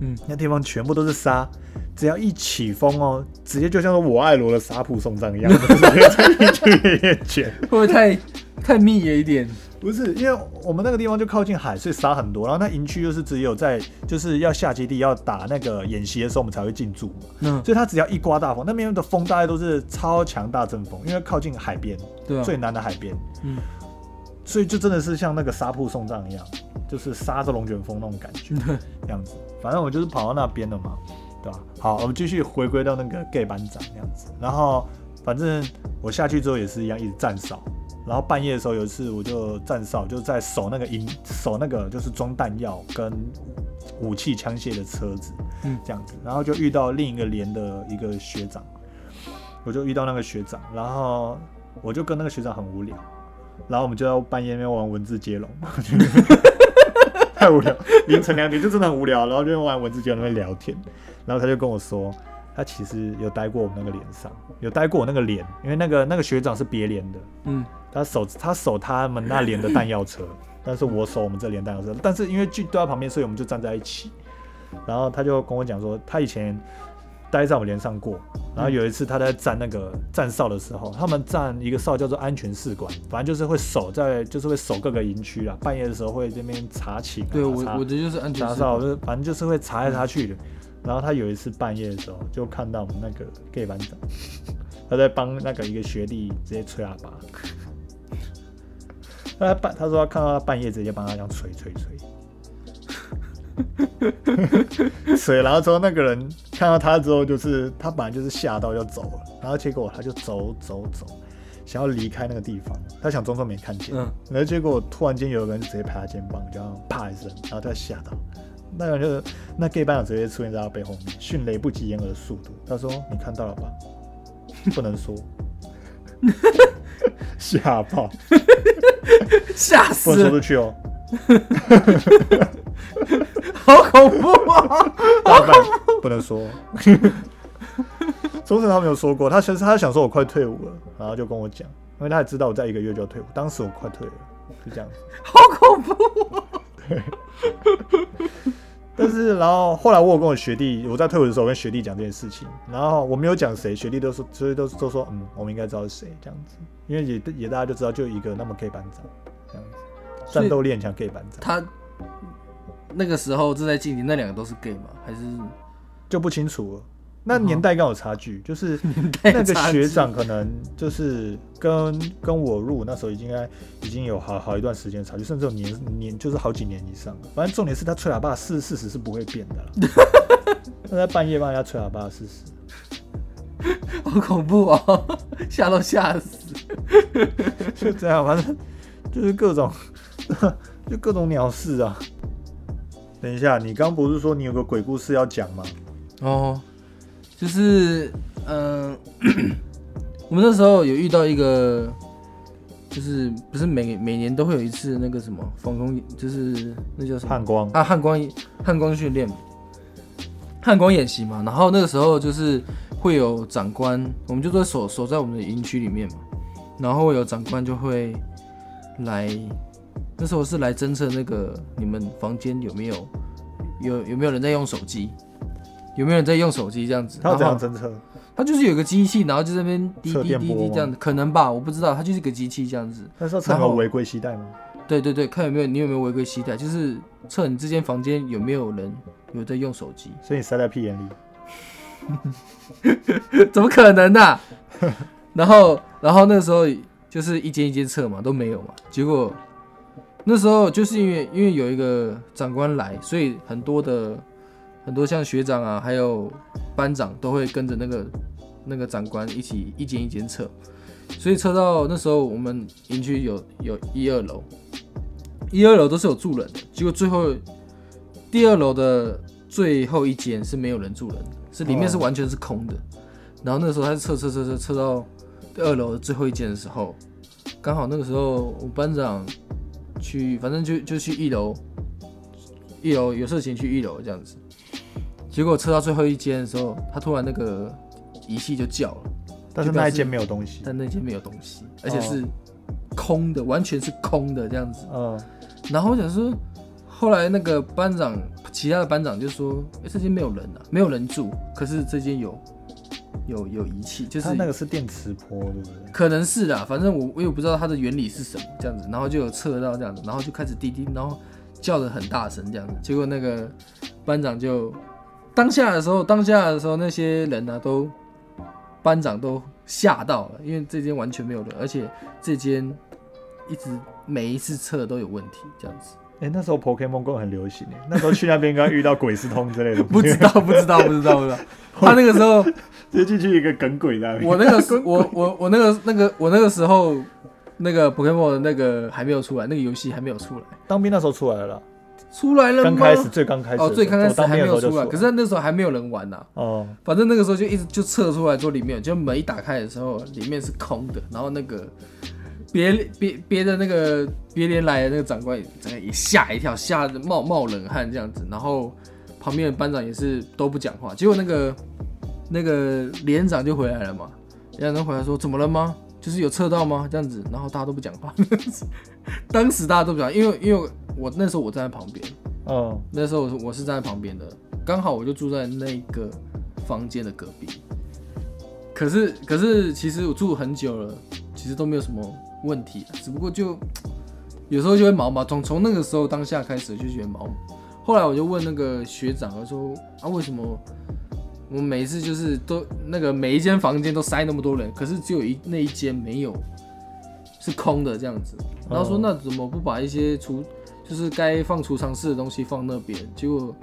嗯，那地方全部都是沙，只要一起风哦，直接就像是我爱罗的沙普送葬一样。会不会太太密了一点？不是，因为我们那个地方就靠近海，所以沙很多。然后那营区就是只有在就是要下基地要打那个演习的时候，我们才会进驻嘛。嗯，所以它只要一刮大风，那边的风大概都是超强大阵风，因为靠近海边，对啊，最南的海边，嗯，所以就真的是像那个沙铺送葬一样，就是沙着龙卷风那种感觉，这样子。反正我就是跑到那边了嘛，对吧？好，我们继续回归到那个 gay 班长那样子。然后反正我下去之后也是一样，一直站哨。然后半夜的时候有一次我就站哨，就在守那个营，守那个就是装弹药跟武器枪械的车子，嗯这样子。然后就遇到另一个连的一个学长，我就遇到那个学长，然后我就跟那个学长很无聊，然后我们就在半夜那边玩文字接龙，太无聊，凌晨两点就真的很无聊，然后就玩文字接龙那边聊天，然后他就跟我说，他其实有待过我们那个连上，有待过我那个连，因为那个那个学长是别连的，嗯，他守他守他们那连的弹药车，但是我守我们这连弹药车，但是因为距都在旁边，所以我们就站在一起。然后他就跟我讲说，他以前待在我们连上过，然后有一次他在站那个站哨的时候，他们站一个哨叫做安全士官，反正就是会守在，就是会守各个营区啦，半夜的时候会这边查寝、啊，对我查我的就是安全士查哨，就反正就是会查来查去的。然后他有一次半夜的时候，就看到我们那个 gay 班长，他在帮那个一个学弟直接吹喇叭。他半他说他看到他半夜直接帮他这样吹吹吹，吹，然后之后那个人看到他之后，就是他本来就是吓到要走了，然后结果他就走走走，想要离开那个地方，他想装作没看见，嗯。然后结果突然间有个人直接拍他肩膀，这样啪一声，然后他吓到，那个人就那 gay 班长直接出现在他背后面，迅雷不及掩耳的速度。他说：“你看到了吧？不能说。”吓爆，吓死不，能说出去哦。好恐怖啊！老板不能说。中神他没有说过，他其实他想说我快退伍了，然后就跟我讲，因为他也知道我在一个月就要退伍，当时我快退了，就这样子。好恐怖！但是，然后后来我有跟我学弟，我在退伍的时候跟学弟讲这件事情，然后我没有讲谁，学弟都说，所以都都说，嗯，我们应该知道是谁这样子，因为也也大家就知道，就一个那么 K 班长这样子，战斗力很强 K 班长，他那个时候正在进行，那两个都是 gay 吗？还是就不清楚了。那年代刚好差距，就是那那个学长可能就是跟跟我入伍那时候已经应该已经有好好一段时间差距，甚至有年年就是好几年以上。反正重点是他吹喇叭事事实是不会变的啦。他在半夜帮人家吹喇叭事实，好恐怖哦，吓都吓死。就这样，反正就是各种 就各种鸟事啊。等一下，你刚不是说你有个鬼故事要讲吗？哦，就是嗯、我们那时候有遇到一个，就是不是每每年都会有一次那个什么防空，就是那叫什么？汉光。啊汉光汉光训练，汉光演习嘛。然后那个时候就是会有长官，我们就说守守在我们的营区里面嘛，然后会有长官就会来，那时候是来侦测那个你们房间有没有有有没有人在用手机，有没有人在用手机这样子。他要怎样侦测？他就是有个机器，然后就在那边滴滴滴滴这样子，可能吧，我不知道，它就是一个机器这样子。他是要测有违规携带吗？对对对，看有没有你有没有违规携带，就是测你这间房间有没有人有在用手机。所以你塞在屁眼里。怎么可能呢、然后，然后那时候就是一间一间测嘛，都没有嘛。结果那时候就是因为因为有一个长官来，所以很多的很多像学长啊，还有班长都会跟着那个那个长官一起一间一间测。所以测到那时候我们营区有有一二楼，一二楼都是有住人的，结果最后第二楼的最后一间是没有人住人的，是里面是完全是空的。然后那时候他是测测测测测到第二楼的最后一间的时候，刚好那个时候我们班长去，反正就就去一楼，一楼有事情去一楼这样子。结果测到最后一间的时候，他突然那个仪器就叫了，但是那一间没有东西。但那间没有东西，而且是空的，完全是空的这样子。嗯，然后我想说，后来那个班长，其他的班长就说：“哎、这间没有人啊，没有人住，可是这间有有有仪器，就是它那个是电磁波，对不对？可能是啦，反正我我也不知道它的原理是什么这样子，然后就有测到这样子，然后就开始滴滴，然后叫的很大声这样子，结果那个班长就当下的时候，当下的时候那些人呢、都班长都吓到了，因为这间完全没有人，而且这间一直每一次测都有问题这样子。哎、那时候 Pokemon Go 很流行哎，那时候去那边应该遇到鬼斯通之类的，不知道，不知道，不知道，不知道。他那个时候，直接进去一个梗鬼在那边。我那个时，我我我那个那个我那个时候，那个 Pokemon 那个还没有出来，那个游戏还没有出来，当兵那时候出来了啦，出来了吗？刚开始最刚开始哦，最刚开始还没有出来，可是那时候还没有人玩呐、哦，反正那个时候就一直就测出来说里面，就门一打开的时候，里面是空的，然后那个别别别的那个别连来的那个长官也也吓一跳，吓得冒冒冷汗这样子，然后旁边的班长也是都不讲话，结果那个那个连长就回来了嘛，连长回来说怎么了吗？就是有测到吗？这样子，然后大家都不讲话，当时大家都不讲，因为因为我那时候我站在旁边，哦，那时候我是站在旁边的，刚好我就住在那个房间的隔壁。可是可是其实我住很久了，其实都没有什么问题，只不过就有时候就会毛毛，从从那个时候当下开始就觉得毛。后来我就问那个学长，我说啊为什么我们每一次就是都那个每一间房间都塞那么多人，可是只有一那一间没有是空的这样子。然后说哦那怎么不把一些储就是该放储藏室的东西放那边？结果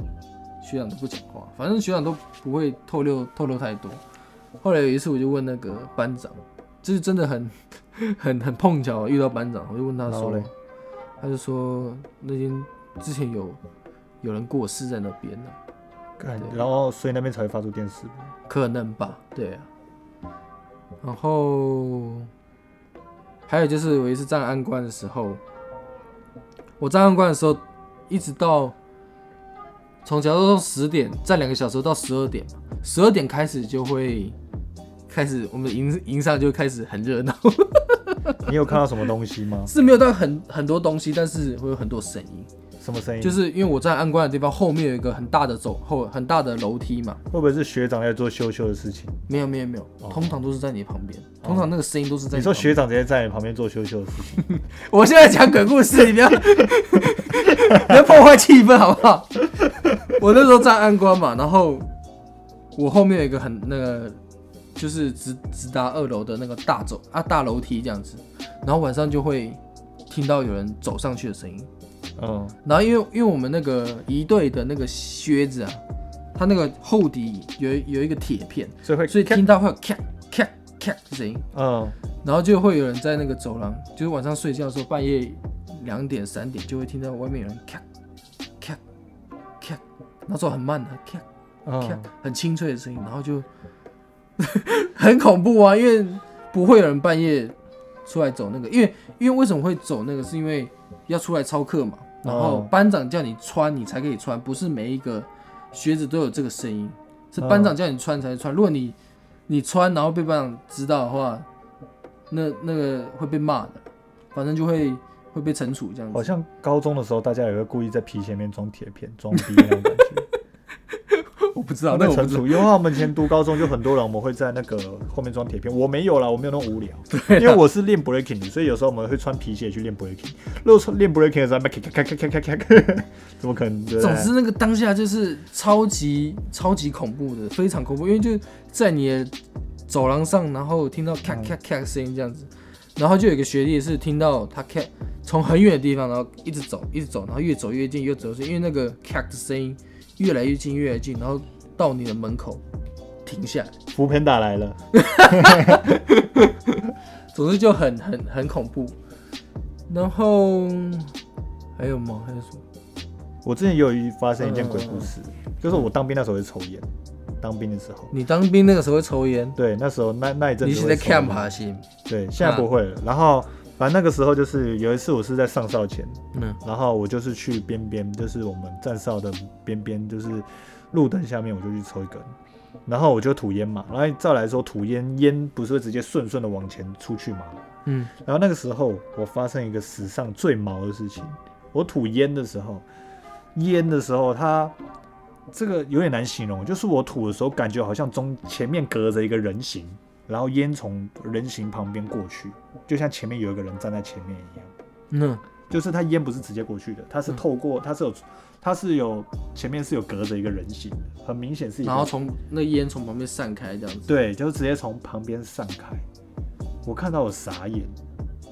学长都不讲话，反正学长都不会透露透露太多。后来有一次我就问那个班长，就是真的很很很碰巧遇到班长，我就问他说嘞，他就说那间之前有有人过世在那边呢、然后所以那边才会发出电视。可能吧，对啊。然后还有就是我一次站安关的时候，我站安关的时候，一直到从假如说十点站两个小时到十二点嘛，十二点开始就会开始我们营营上就开始很热闹，你有看到什么东西吗？是没有到很很多东西，但是会有很多声音。什么声音？就是因为我在安官的地方后面有一个很大的走后很大的楼梯嘛，会不会是学长在做羞羞的事情？没有没有没有，哦通常都是在你旁边，通常那个声音都是在你说旁边学长直接在你旁边做羞羞的事情？我现在讲鬼故事，你不要 不要破坏气氛好不好？我那时候在安官嘛，然后我后面有一个很那个，就是直直达二楼的那个大走啊大楼梯这样子，然后晚上就会听到有人走上去的声音，嗯，然后因为因为我们那个一队的那个靴子啊，它那个厚底有有一个铁片，所以会所以听到会有咔咔咔的声音。嗯。然后就会有人在那个走廊，就是晚上睡觉的时候，半夜两点三点就会听到外面有人咔咔咔，那时候很慢的咔咔嗯，很清脆的声音，然后就 很恐怖啊，因为不会有人半夜出来走那个，因为因为为什么会走那个，是因为要出来操课嘛，然后哦班长叫你穿你才可以穿，不是每一个靴子都有这个声音，是班长叫你穿才穿，如果你你穿然后被班长知道的话，那那个会被骂的，反正就会会被惩处这样子。好像高中的时候，大家也会故意在皮鞋面装铁片，装逼那种感觉。我不知道，那我不知道。惩处，因为我们以前读高中就很多人，我们会在那个后面装铁片。我没有啦，我没有那么无聊，因为我是练 breaking 的，所以有时候我们会穿皮鞋去练 breaking。如果穿练 breaking 的时候，咔咔咔咔咔咔咔，怎么可能？对总之，那个当下就是超级超级恐怖的，非常恐怖，因为就在你的走廊上，然后听到咔咔咔的声音这样子，然后就有一个学弟是听到他咔从很远的地方，然后一直走，一直走，然后越走越近，越走越近，因为那个咔的声音越来越近，越来越近，然后到你的门口停下来，福片打来了，总之就很很很恐怖。然后还有吗？还有什么？我之前也有一发生一件鬼故事，就是我当兵那时候会抽烟，当兵的时候，你当兵那个时候会抽烟？对，那时候那那一阵子你是在 camp 还是？对，现在不会了。然后反正那个时候就是有一次我是在上哨前，嗯然后我就是去边边，就是我们站哨的边边，就是路灯下面，我就去抽一根，然后我就吐烟嘛。然后照来说，吐烟烟不是会直接顺顺的往前出去嘛？嗯，然后那个时候我发生一个史上最毛的事情，我吐烟的时候，烟的时候它。这个有点难形容，就是我吐的时候，感觉好像中前面隔着一个人形，然后烟从人形旁边过去，就像前面有一个人站在前面一样。嗯就是他烟不是直接过去的，他是嗯透过，他是有，他是有前面是有隔着一个人形的，很明显是一个。然后从那烟从旁边散开这样子。对，就是直接从旁边散开。我看到我傻眼，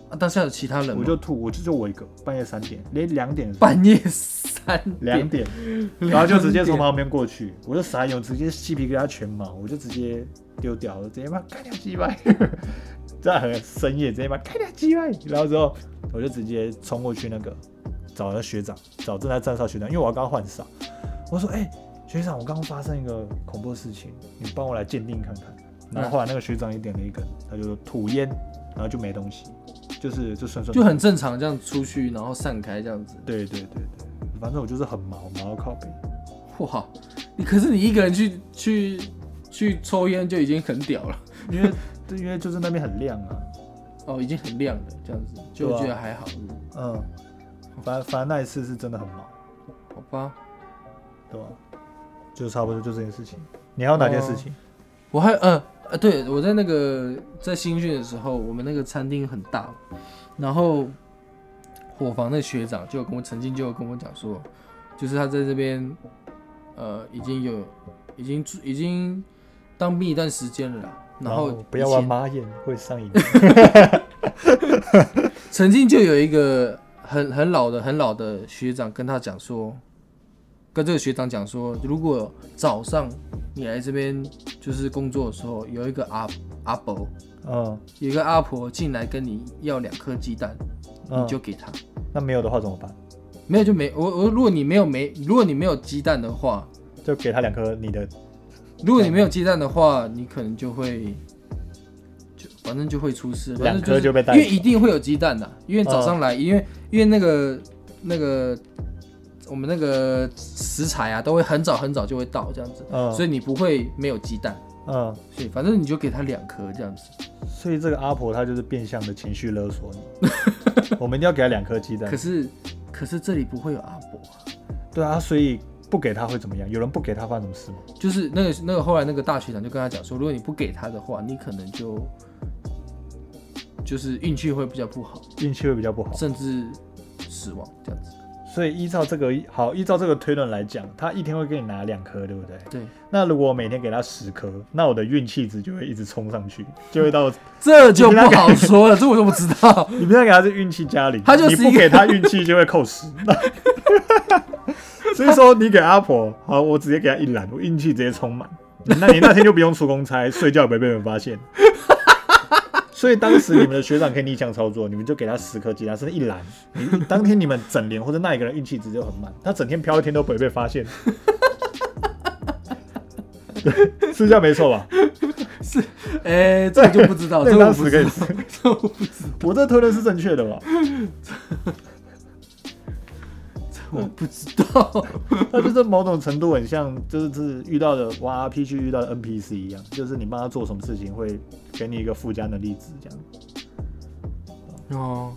啊，当下有其他人吗？我就吐，我就就我一个，半夜三点，连两点半夜三两点，点，然后就直接从旁边过去，我就傻眼，我直接鸡皮疙瘩全毛，我就直接丢掉了，直接把开 掉鸡巴，在很深夜直接把开掉鸡巴，然后之后我就直接冲过去那个找那学长，找正在站哨学长，因为我要刚换哨，我说哎、学长，我刚刚发生一个恐怖的事情，你帮我来鉴定看看。然后后来那个学长也点了一根，他就说吐烟，然后就没东西，就是就顺顺就很正常，这样出去然后散开这样子。对对对对，反正我就是很毛毛到靠背。哇，你可是你一个人去去去抽烟就已经很屌了因为因为就是那边很亮啊，哦，已经很亮了这样子，就觉得还好，嗯，反正反正那一次是真的很忙，好吧？对吧？就差不多就这件事情。你还有哪件事情？我还呃呃，对我在那个在新训的时候，我们那个餐厅很大，然后伙房的学长就有跟我曾经就有跟我讲说，就是他在这边呃已经有已经住已经当兵一段时间了啦，然后不要玩马眼，会上瘾。曾经就有一个很很老的很老的学长跟他讲说，跟这个学长讲说，如果早上你来这边就是工作的时候，有一个阿阿伯，嗯有一个阿婆进来跟你要两颗鸡蛋，你嗯，就给他。那没有的话怎么办？没有就没我我如果你没有没如果你没有鸡蛋的话，就给他两颗你的，如果你没有鸡蛋的话，你可能就会就反正就会出事，反两颗就被带因为一定会有鸡蛋的，因为早上嗯。来，因为因为那个那个我们那个食材啊，都会很早很早就会到这样子，嗯，所以你不会没有鸡蛋，嗯，所以反正你就给他两颗这样子。所以这个阿婆她就是变相的情绪勒索你，我们一定要给她两颗鸡蛋。可。是可是这里不会有阿婆啊，对啊，所以不给他会怎么样？有人不给他发生什么事吗？就是那个那个后来那个大学长就跟他讲说，如果你不给他的话，你可能就就是运气会比较不好，运气会比较不好。甚至死亡这样子。所以依照这个好，依照这个推论来讲，他一天会给你拿两颗，对不对？对，那如果我每天给他十颗，那我的运气值就会一直冲上去，就会到这就不好说了，这我就不知道。你不要给他是运气加零，他就是你不给他运气就会扣十。所以说你给阿婆好，我直接给她一篮，我运气直接充满。那你那天就不用出公差，睡觉也不会被人发现。所以当时你们的学长可以逆向操作，你们就给他十颗鸡蛋，甚至一篮。你当天你们整连或者那一个人运气值就很满，他整天飘一天都不会被发现。是这样没错吧？是哎、这个就不知道，这那个我不当时可以，这我不知道，我这推论是正确的吧？我不知道。他就是某种程度很像，就是是遇到的哇 RPG 遇到的 NPC 一样，就是你帮他做什么事情会给你一个附加能力值这样。哦，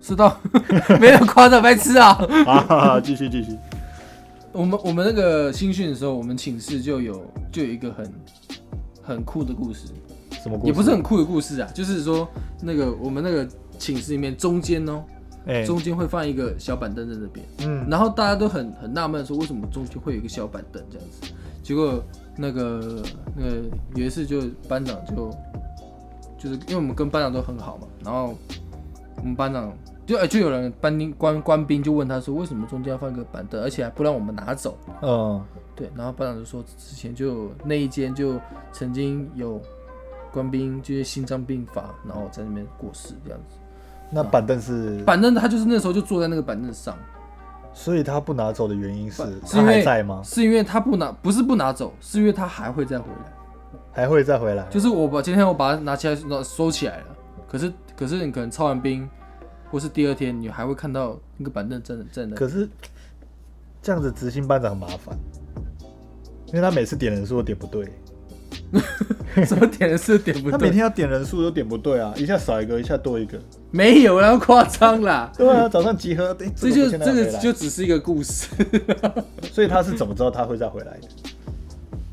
知道，没人夸张，白痴啊！啊，继续继续。我们我们那个新训的时候，我们寝室就有就有一个很很酷的故事，什么故事？也不是很酷的故事啊，就是说那个我们那个寝室里面中间哦，哎、中间会放一个小板凳在那边，嗯，然后大家都很很纳闷说为什么中间会有一个小板凳这样子，结果那个那个有一次就班长就就是因为我们跟班长都很好嘛，然后我们班长就哎、就有人班兵官官兵就问他说为什么中间要放一个板凳，而且还不让我们拿走。嗯，对，然后班长就说之前就那一间就曾经有官兵就是心脏病发，然后在那边过世这样子。那板凳是，板凳他就是那时候就坐在那个板凳上，所以他不拿走的原因是是他因为还在吗？是因为他不拿，不是不拿走，是因为他还会再回来。还会再回来？就是我把今天我把它拿起来拿收起来了，可是可是你可能操完兵，或是第二天你还会看到那个板凳在那在那。可是这样子执行班长很麻烦，因为他每次点人数都点不对，什么点的是点不对？他每天要点人数都点不对啊，一下少一个，一下多一个。没有，然后夸张啦。对啊，早上集合，哎、这就这个就只是一个故事，所以他是怎么知道他会再回来的？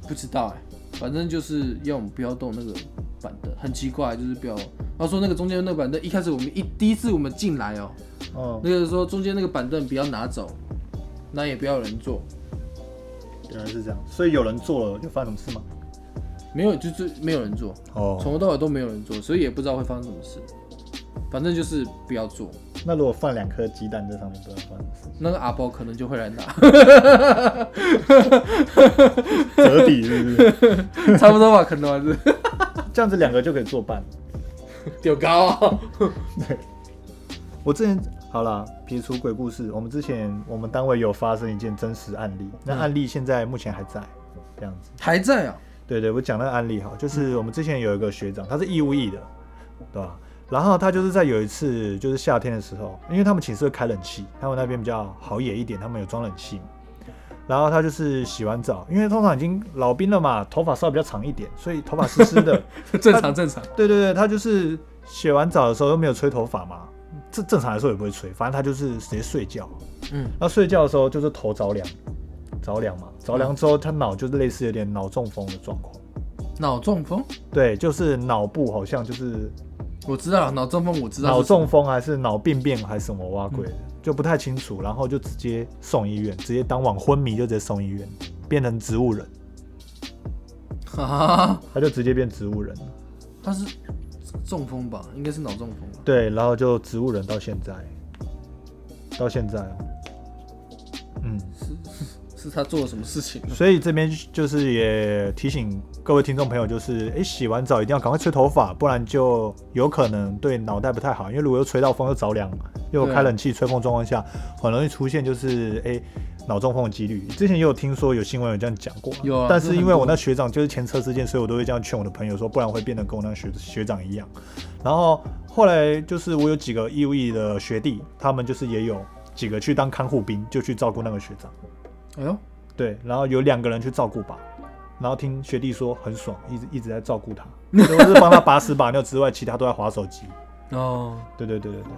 不知道哎、反正就是要我们不要动那个板凳，很奇怪，就是不要。他说那个中间那个板凳，一开始我们一第一次我们进来哦、哦、那个说中间那个板凳不要拿走，那也不要有人坐，原来是这样，所以有人坐了，有发生什么事吗？没有就是没有人做，哦，从头到尾都没有人做，所以也不知道会发生什么事。反正就是不要做，那如果放两颗鸡蛋在上面，不知道发生什么那个阿包可能就会来拿，事，折抵是不是？差不多吧，可能还是这样子两个就可以作伴。丢高对。我之前好了，撇除鬼故事，我们之前我们单位有发生一件真实案例，那嗯案例现在目前还在，这样子。还在啊，对对，我讲那个案例哈，就是我们之前有一个学长，他是义务役的，对吧？然后他就是在有一次，就是夏天的时候，因为他们寝室会开冷气，他们那边比较好野一点，他们有装冷气嘛。然后他就是洗完澡，因为通常已经老兵了嘛，头发稍微比较长一点，所以头发湿湿的。正常正常。对对对，他就是洗完澡的时候又没有吹头发嘛，正正常来说也不会吹，反正他就是直接睡觉。嗯，那睡觉的时候就是头着凉，着凉嘛，着凉之后他脑就是类似有点脑中风的状况。脑中风，对，就是脑部好像就是我知道了，脑中风我知道。脑中风还是脑病变还是什么挖鬼的，嗯就不太清楚，然后就直接送医院，直接当晚昏迷就直接送医院，变成植物人，啊，他就直接变植物人了。他是中风吧？应该是脑中风吧？对，然后就植物人到现在，到现在哦，嗯，是他做了什么事情？所以这边就是也提醒各位听众朋友，就是哎，洗完澡一定要赶快吹头发，不然就有可能对脑袋不太好。因为如果又吹到风又着凉，又开冷气吹风状况下，很容易出现就是哎脑中风的几率。之前也有听说有新闻有这样讲过，有啊但是因为我那学长就是前车之鉴，所以我都会这样劝我的朋友说，不然会变得跟我那学学长一样。然后后来就是我有几个义务役的学弟，他们就是也有几个去当看护兵，就去照顾那个学长。哎呦，对，然后有两个人去照顾吧，然后听学弟说很爽，一直一直在照顾他，除了是帮他把屎把尿之外，其他都在划手机。哦，对对对对对。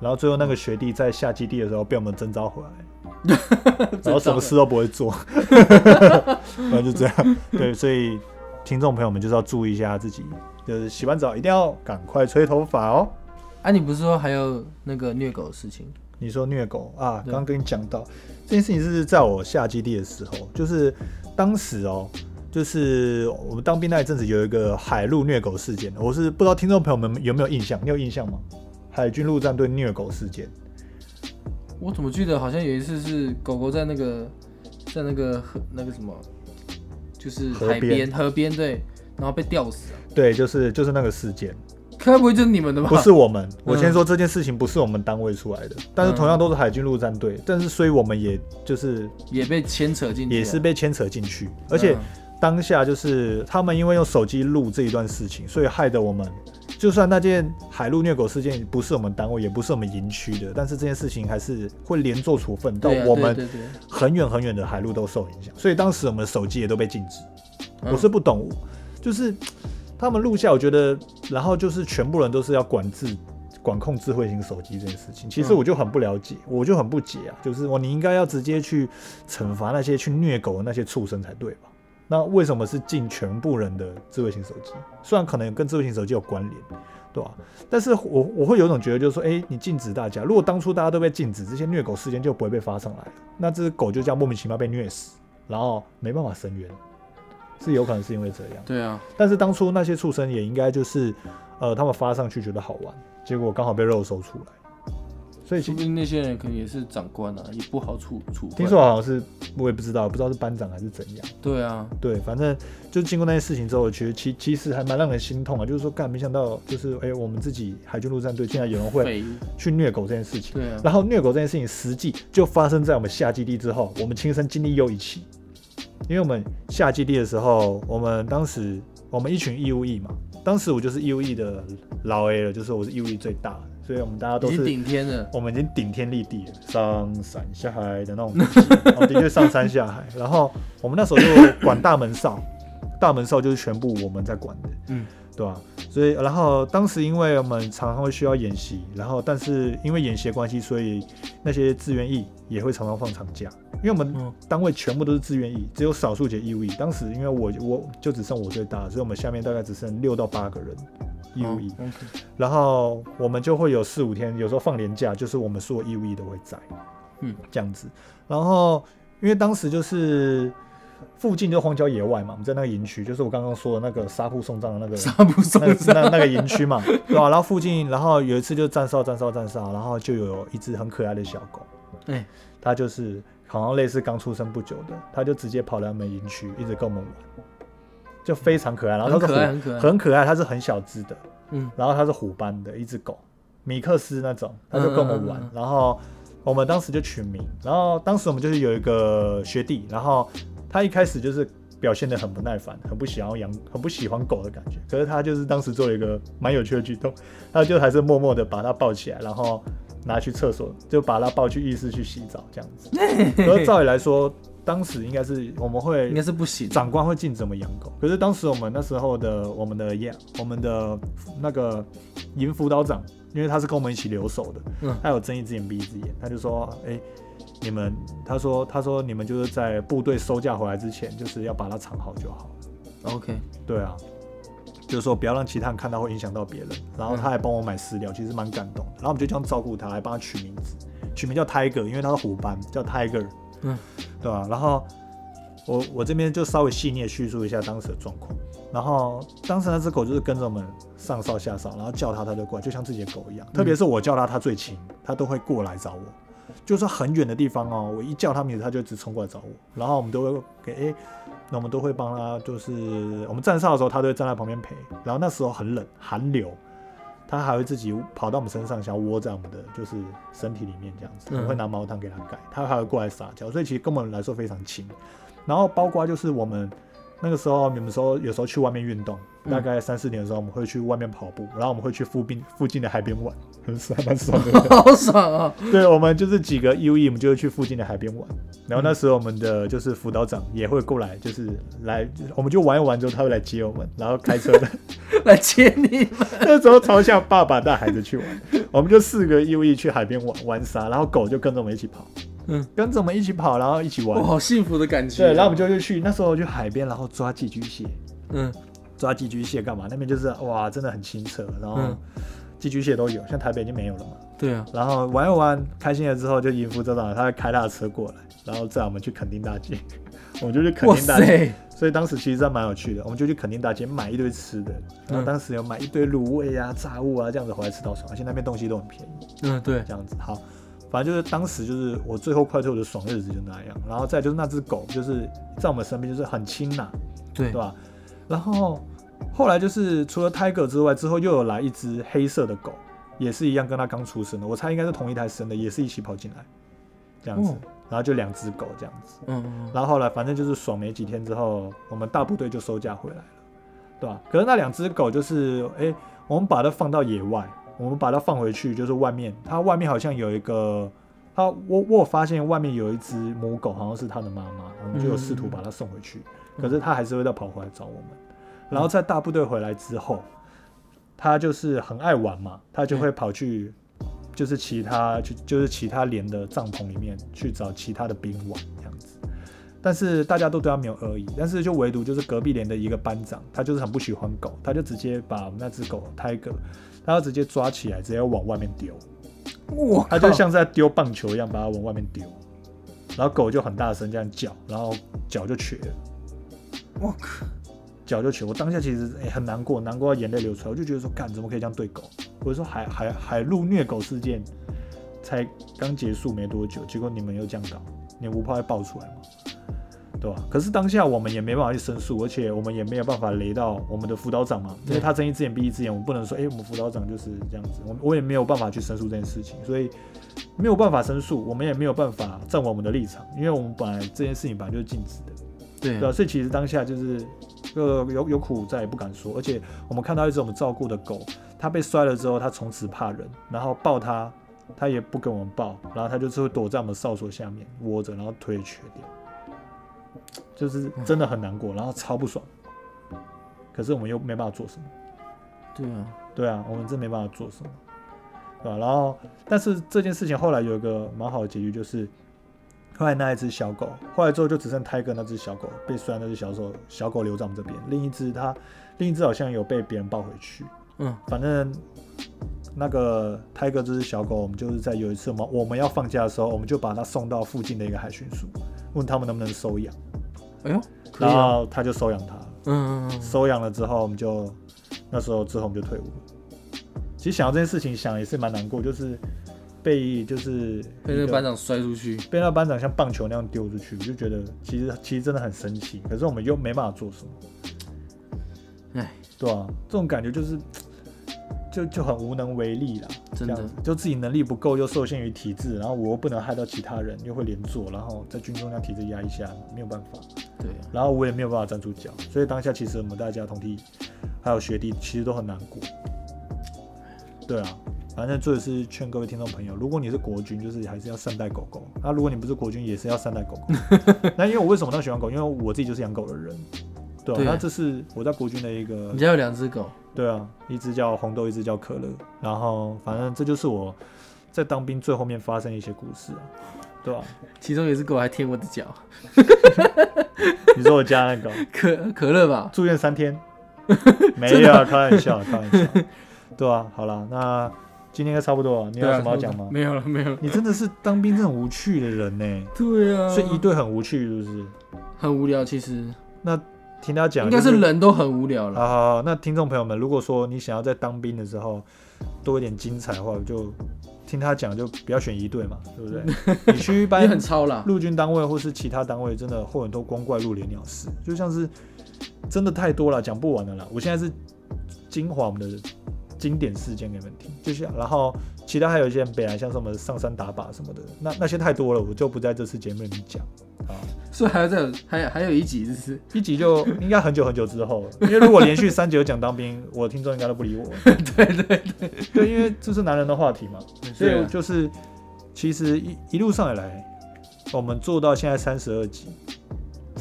然后最后那个学弟在下基地的时候被我们征召回来，然后什么事都不会做，反正就这样。对，所以听众朋友们就是要注意一下自己，就是洗完澡一定要赶快吹头发哦。啊，你不是说还有那个虐狗的事情？你说虐狗啊？刚刚跟你讲到这件事情是在我下基地的时候，就是当时哦，就是我们当兵那一阵子有一个海陆虐狗事件，我是不知道听众朋友们有没有印象？你有印象吗？海军陆战队虐狗事件，我怎么记得好像有一次是狗狗在那个在那个河那个什么，就是河边河边对，然后被吊死了。对，就是就是那个事件，该不会就是你们的吧？不是我们。我嗯先说这件事情不是我们单位出来的，但是同样都是海军陆战队，但是所以我们也就是也被牵扯进去，也是被牵扯进去，而且。嗯当下就是他们因为用手机录这一段事情，所以害得我们，就算那件海陆虐狗事件不是我们单位，也不是我们营区的，但是这件事情还是会连坐处分到我们很远很远的海陆都受影响，所以当时我们的手机也都被禁止。嗯我是不懂，就是他们录下，我觉得，然后就是全部人都是要管制。管控智慧型手机这件事情，其实嗯我就很不了解，我就很不解啊，就是我你应该要直接去惩罚那些去虐狗的那些畜生才对吧？那为什么是禁全部人的智慧型手机？虽然可能跟智慧型手机有关联，对吧、但是我我会有一种觉得，就是说，哎、你禁止大家，如果当初大家都被禁止，这些虐狗事件就不会被发上来了。那这只狗就这样莫名其妙被虐死，然后没办法伸冤，是有可能是因为这样。对啊，但是当初那些畜生也应该就是，呃，他们发上去觉得好玩，结果刚好被肉搜出来，所以其说不定那些人可能也是长官啊，也不好处处。听说好像是我也不知道，不知道是班长还是怎样。对啊，对，反正就经过那些事情之后，我觉得其其实还蛮让人心痛啊。就是说，干没想到，就是哎、我们自己海军陆战队竟然有人会。去虐狗这件事情。对啊，然后虐狗这件事情实际就发生在我们下基地之后，我们亲身经历又一起。因为我们下基地的时候，我们当时我们一群 EUE 嘛，当时我就是 EUE 的老 A 了，就是我是 EUE 最大的，所以我们大家都已经是顶天了。我们已经顶天立地了，上山下海的那种的确上山下海。然后我们那时候就管大门哨，大门哨就是全部我们在管的，嗯，对吧、所以，然后当时因为我们常常会需要演习，然后但是因为演习的关系，所以那些志愿役也会常常放长假，因为我们嗯单位全部都是志愿役，只有少数节义务役。当时因为我我就只剩我最大，所以我们下面大概只剩六到八个人义务役。然后我们就会有四五天，有时候放年假，就是我们所有义务役都会在，嗯，这样子。然后因为当时就是附近就荒郊野外嘛，我们在那个营区，就是我刚刚说的那个杀户送葬的那个 杀不送那上。那那个营区嘛，对吧、然后附近，然后有一次就站哨站哨站哨，然后就有一只很可爱的小狗，哎，它就是好像类似刚出生不久的，它就直接跑来我们营区，一直跟我们玩，就非常可爱。然后它是很可爱，很可爱。它是很小只的，嗯，然后它是虎斑的一只狗，米克斯那种，它就跟我们玩，嗯嗯嗯嗯。然后我们当时就取名，然后当时我们就是有一个学弟，然后他一开始就是表现得很不耐烦，很不喜欢养，很不喜欢狗的感觉，可是他就是当时做了一个蛮有趣的举动，他就还是默默的把它抱起来，然后拿去厕所，就把它抱去浴室去洗澡这样子。可是照理来说，当时应该是我们会应该是不行。长官会禁止我们养狗，可是当时我们那时候的我们的养我们的那个营辅导长，因为他是跟我们一起留守的，嗯他有睁一只眼闭一只眼，他就说，哎、你们，他说他说你们就是在部队收假回来之前，就是要把它藏好就好了。OK，对啊，就是说不要让其他人看到会影响到别人。然后他还帮我买饲料，其实蛮感动的。然后我们就这样照顾他，还帮他取名字，取名叫 Tiger，因为他是虎斑，叫 Tiger。嗯，对吧、然后我我这边就稍微细腻的叙述一下当时的状况。然后当时那只狗就是跟着我们上哨下哨，然后叫它它就过来，就像自己的狗一样。特别是我叫它，它最亲，它都会过来找我。就是很远的地方哦，我一叫它名字，它就直冲过来找我。然后我们都会给哎、那我们都会帮它，就是我们站哨的时候，它都会站在旁边陪。然后那时候很冷，寒流，它还会自己跑到我们身上，想要窝在我们的就是身体里面这样子。我会拿毛毯给它盖，它还会过来撒娇，所以其实跟我们来说非常亲。然后包括就是我们那个时候，你们说有时候去外面运动，嗯大概三四点的时候，我们会去外面跑步，然后我们会去附近附近的海边玩，很爽，蛮爽的。好爽啊！对，我们就是几个 U E，我们就会去附近的海边玩。然后那时候我们的就是辅导长也会过来，就是来，我们就玩一玩之后，他会来接我们，然后开车的。来接你们，那时候超像爸爸带孩子去玩，我们就四个 U E 去海边玩玩沙，然后狗就跟着我们一起跑，嗯，跟着我们一起跑，然后一起玩哇，。好幸福的感觉。对，然后我们就就去那时候去海边，然后抓寄居蟹，嗯抓寄居蟹干嘛？那边就是哇，真的很清澈，然后嗯寄居蟹都有，像台北已经没有了嘛。对啊，然后玩一玩，开心了之后，就迎副州长他会开他的车过来，然后载我们去垦丁大街，我们就去垦丁大街。所以当时其实还蛮有趣的，我们就去垦丁大街买一堆吃的，然后嗯当时有买一堆卤味啊、炸物啊，这样子回来吃到爽，而且那边东西都很便宜，嗯对，这样子好。反正就是当时就是我最后快退我的爽日子就那样，然后再就是那只狗就是在我们身边就是很亲呐、对对吧？然后后来就是除了 Tiger 之外，之后又有来一只黑色的狗，也是一样跟它刚出生的，我猜应该是同一台生的，也是一起跑进来，这样子，哦然后就两只狗这样子。嗯嗯然后后来反正就是爽没几天之后，我们大部队就收假回来了，对吧？可是那两只狗就是，哎，我们把它放到野外，我们把它放回去，就是外面，它外面好像有一个，它我我有发现外面有一只母狗，好像是它的妈妈，我们就有试图把它送回去，嗯可是它还是会再跑回来找我们。然后在大部队回来之后，它就是很爱玩嘛，它就会跑去。就是其他就就是其他连的帐篷里面去找其他的兵玩这样子，但是大家都对他没有恶意，但是就唯独就是隔壁连的一个班长，他就是很不喜欢狗，他就直接把那只狗 Tiger，他要直接抓起来，直接往外面丢，我他就像是在丢棒球一样把它往外面丢，然后狗就很大声这样叫，然后脚就瘸了。我靠，脚就瘸，我当下其实、欸、很难过，难过到眼泪流出来，我就觉得说，干怎么可以这样对狗？我就说海海海陆虐狗事件才刚结束没多久，结果你们又这样搞，你不怕会爆出来吗？对吧？可是当下我们也没办法去申诉，而且我们也没有办法雷到我们的辅导长嘛，因为他睁一只眼闭一只眼，我们不能说，哎、我们辅导长就是这样子，我我也没有办法去申诉这件事情，所以没有办法申诉，我们也没有办法站稳我们的立场，因为我们本来这件事情本来就是禁止的。对对啊，所以其实当下就是呃有有苦再也不敢说，而且我们看到一只我们照顾的狗，它被摔了之后，它从此怕人，然后抱它，它也不跟我们抱，然后它就是会躲在我们哨所下面窝着，然后腿瘸掉，就是真的很难过，然后超不爽，可是我们又没办法做什么。对啊，对啊，我们真没办法做什么，对吧、然后，但是这件事情后来有一个蛮好的结局，就是后来那一只小狗，后来之后就只剩泰哥那只小狗被拴，那只小手小狗留在我们这边，另一只它另一只好像有被别人抱回去，嗯。反正那个泰哥这只小狗，我们就是在有一次我们我们要放假的时候，我们就把它送到附近的一个海巡署，问他们能不能收养，哎呦，然啊，后他就收养他。了。嗯嗯嗯，收养了之后，我们就那时候之后我们就退伍了。其实想到这件事情，想也是蛮难过，就是被就是被那个班长摔出去，被那个班长像棒球那样丢出去，我就觉得其实其实真的很生气，可是我们又没办法做什么，哎，对啊，这种感觉就是就就很无能为力啦，真的这样子就自己能力不够，又受限于体制，然后我又不能害到其他人，又会连坐，然后在军中那体制压一下，没有办法。对啊，然后我也没有办法站住脚，所以当下其实我们大家同梯还有学弟其实都很难过。对啊，反正这也是劝各位听众朋友，如果你是国军，就是还是要善待狗狗；那、如果你不是国军，也是要善待狗狗。那因为我为什么那么喜欢狗？因为我自己就是养狗的人。对啊，对啊那这是我在国军的一个你家有两只狗，对啊，一只叫红豆，一只叫可乐。然后反正这就是我在当兵最后面发生的一些故事啊，对吧、其中有一只狗还舔我的脚，你说我家那个 可可乐吧？住院三天，没有啊，开玩笑，开玩笑，对啊，好了，那今天应该差不多了，你有什么要讲吗？没有了，没有了。你真的是当兵这种无趣的人呢，对啊，所以一队很无趣，是不是？很无聊，其实那听他讲，应该是人都很无聊了。好好好，那听众朋友们，如果说你想要在当兵的时候多一点精彩的话，就听他讲，就不要选一队嘛，对不对？你去一也般很超了，陆军单位或是其他单位，真的会很多光怪陆离鸟事，就像是真的太多了，讲不完的啦。我现在是精华我们的经典事件给你们听，就像然后其他还有一些很北来，像什么上山打靶什么的，那那些太多了，我就不在这次节目里面讲。所以还有还有还有一集，就是？一集就应该很久很久之后了，因为如果连续三集有讲当兵，我的听众应该都不理我。对对对，对，因为这是男人的话题嘛，所以就是其实一一路上以来，我们做到现在三十二集，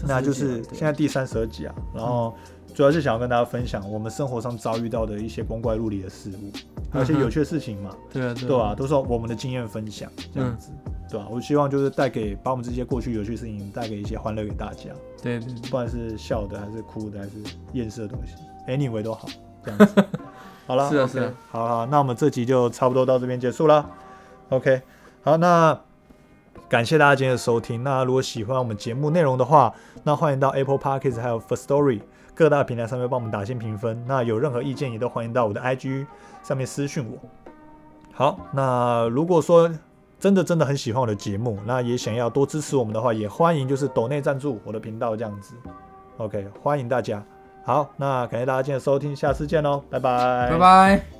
那就是现在第三十二集啊。然后主要是想要跟大家分享我们生活上遭遇到的一些光怪陆离的事物，还有一些有趣的事情嘛，对啊对吧、都是我们的经验分享这样子，对吧、我希望就是带给把我们这些过去有趣的事情带给一些欢乐给大家，对不管是笑的还是哭的还是厌世的东西，anyway 都好，这样子。好了，是啊是啊好好，那我们这集就差不多到这边结束了。OK，好，那感谢大家今天的收听。那如果喜欢我们节目内容的话，那欢迎到 Apple Podcast 还有 First Story 各大平台上面帮我们打新评分。那有任何意见也都欢迎到我的 IG 上面私讯我。好，那如果说真的真的很喜欢我的节目，那也想要多支持我们的话，也欢迎就是抖内赞助我的频道这样子。OK，欢迎大家。好，那感谢大家今天的收听，下次见喽，拜拜，拜拜。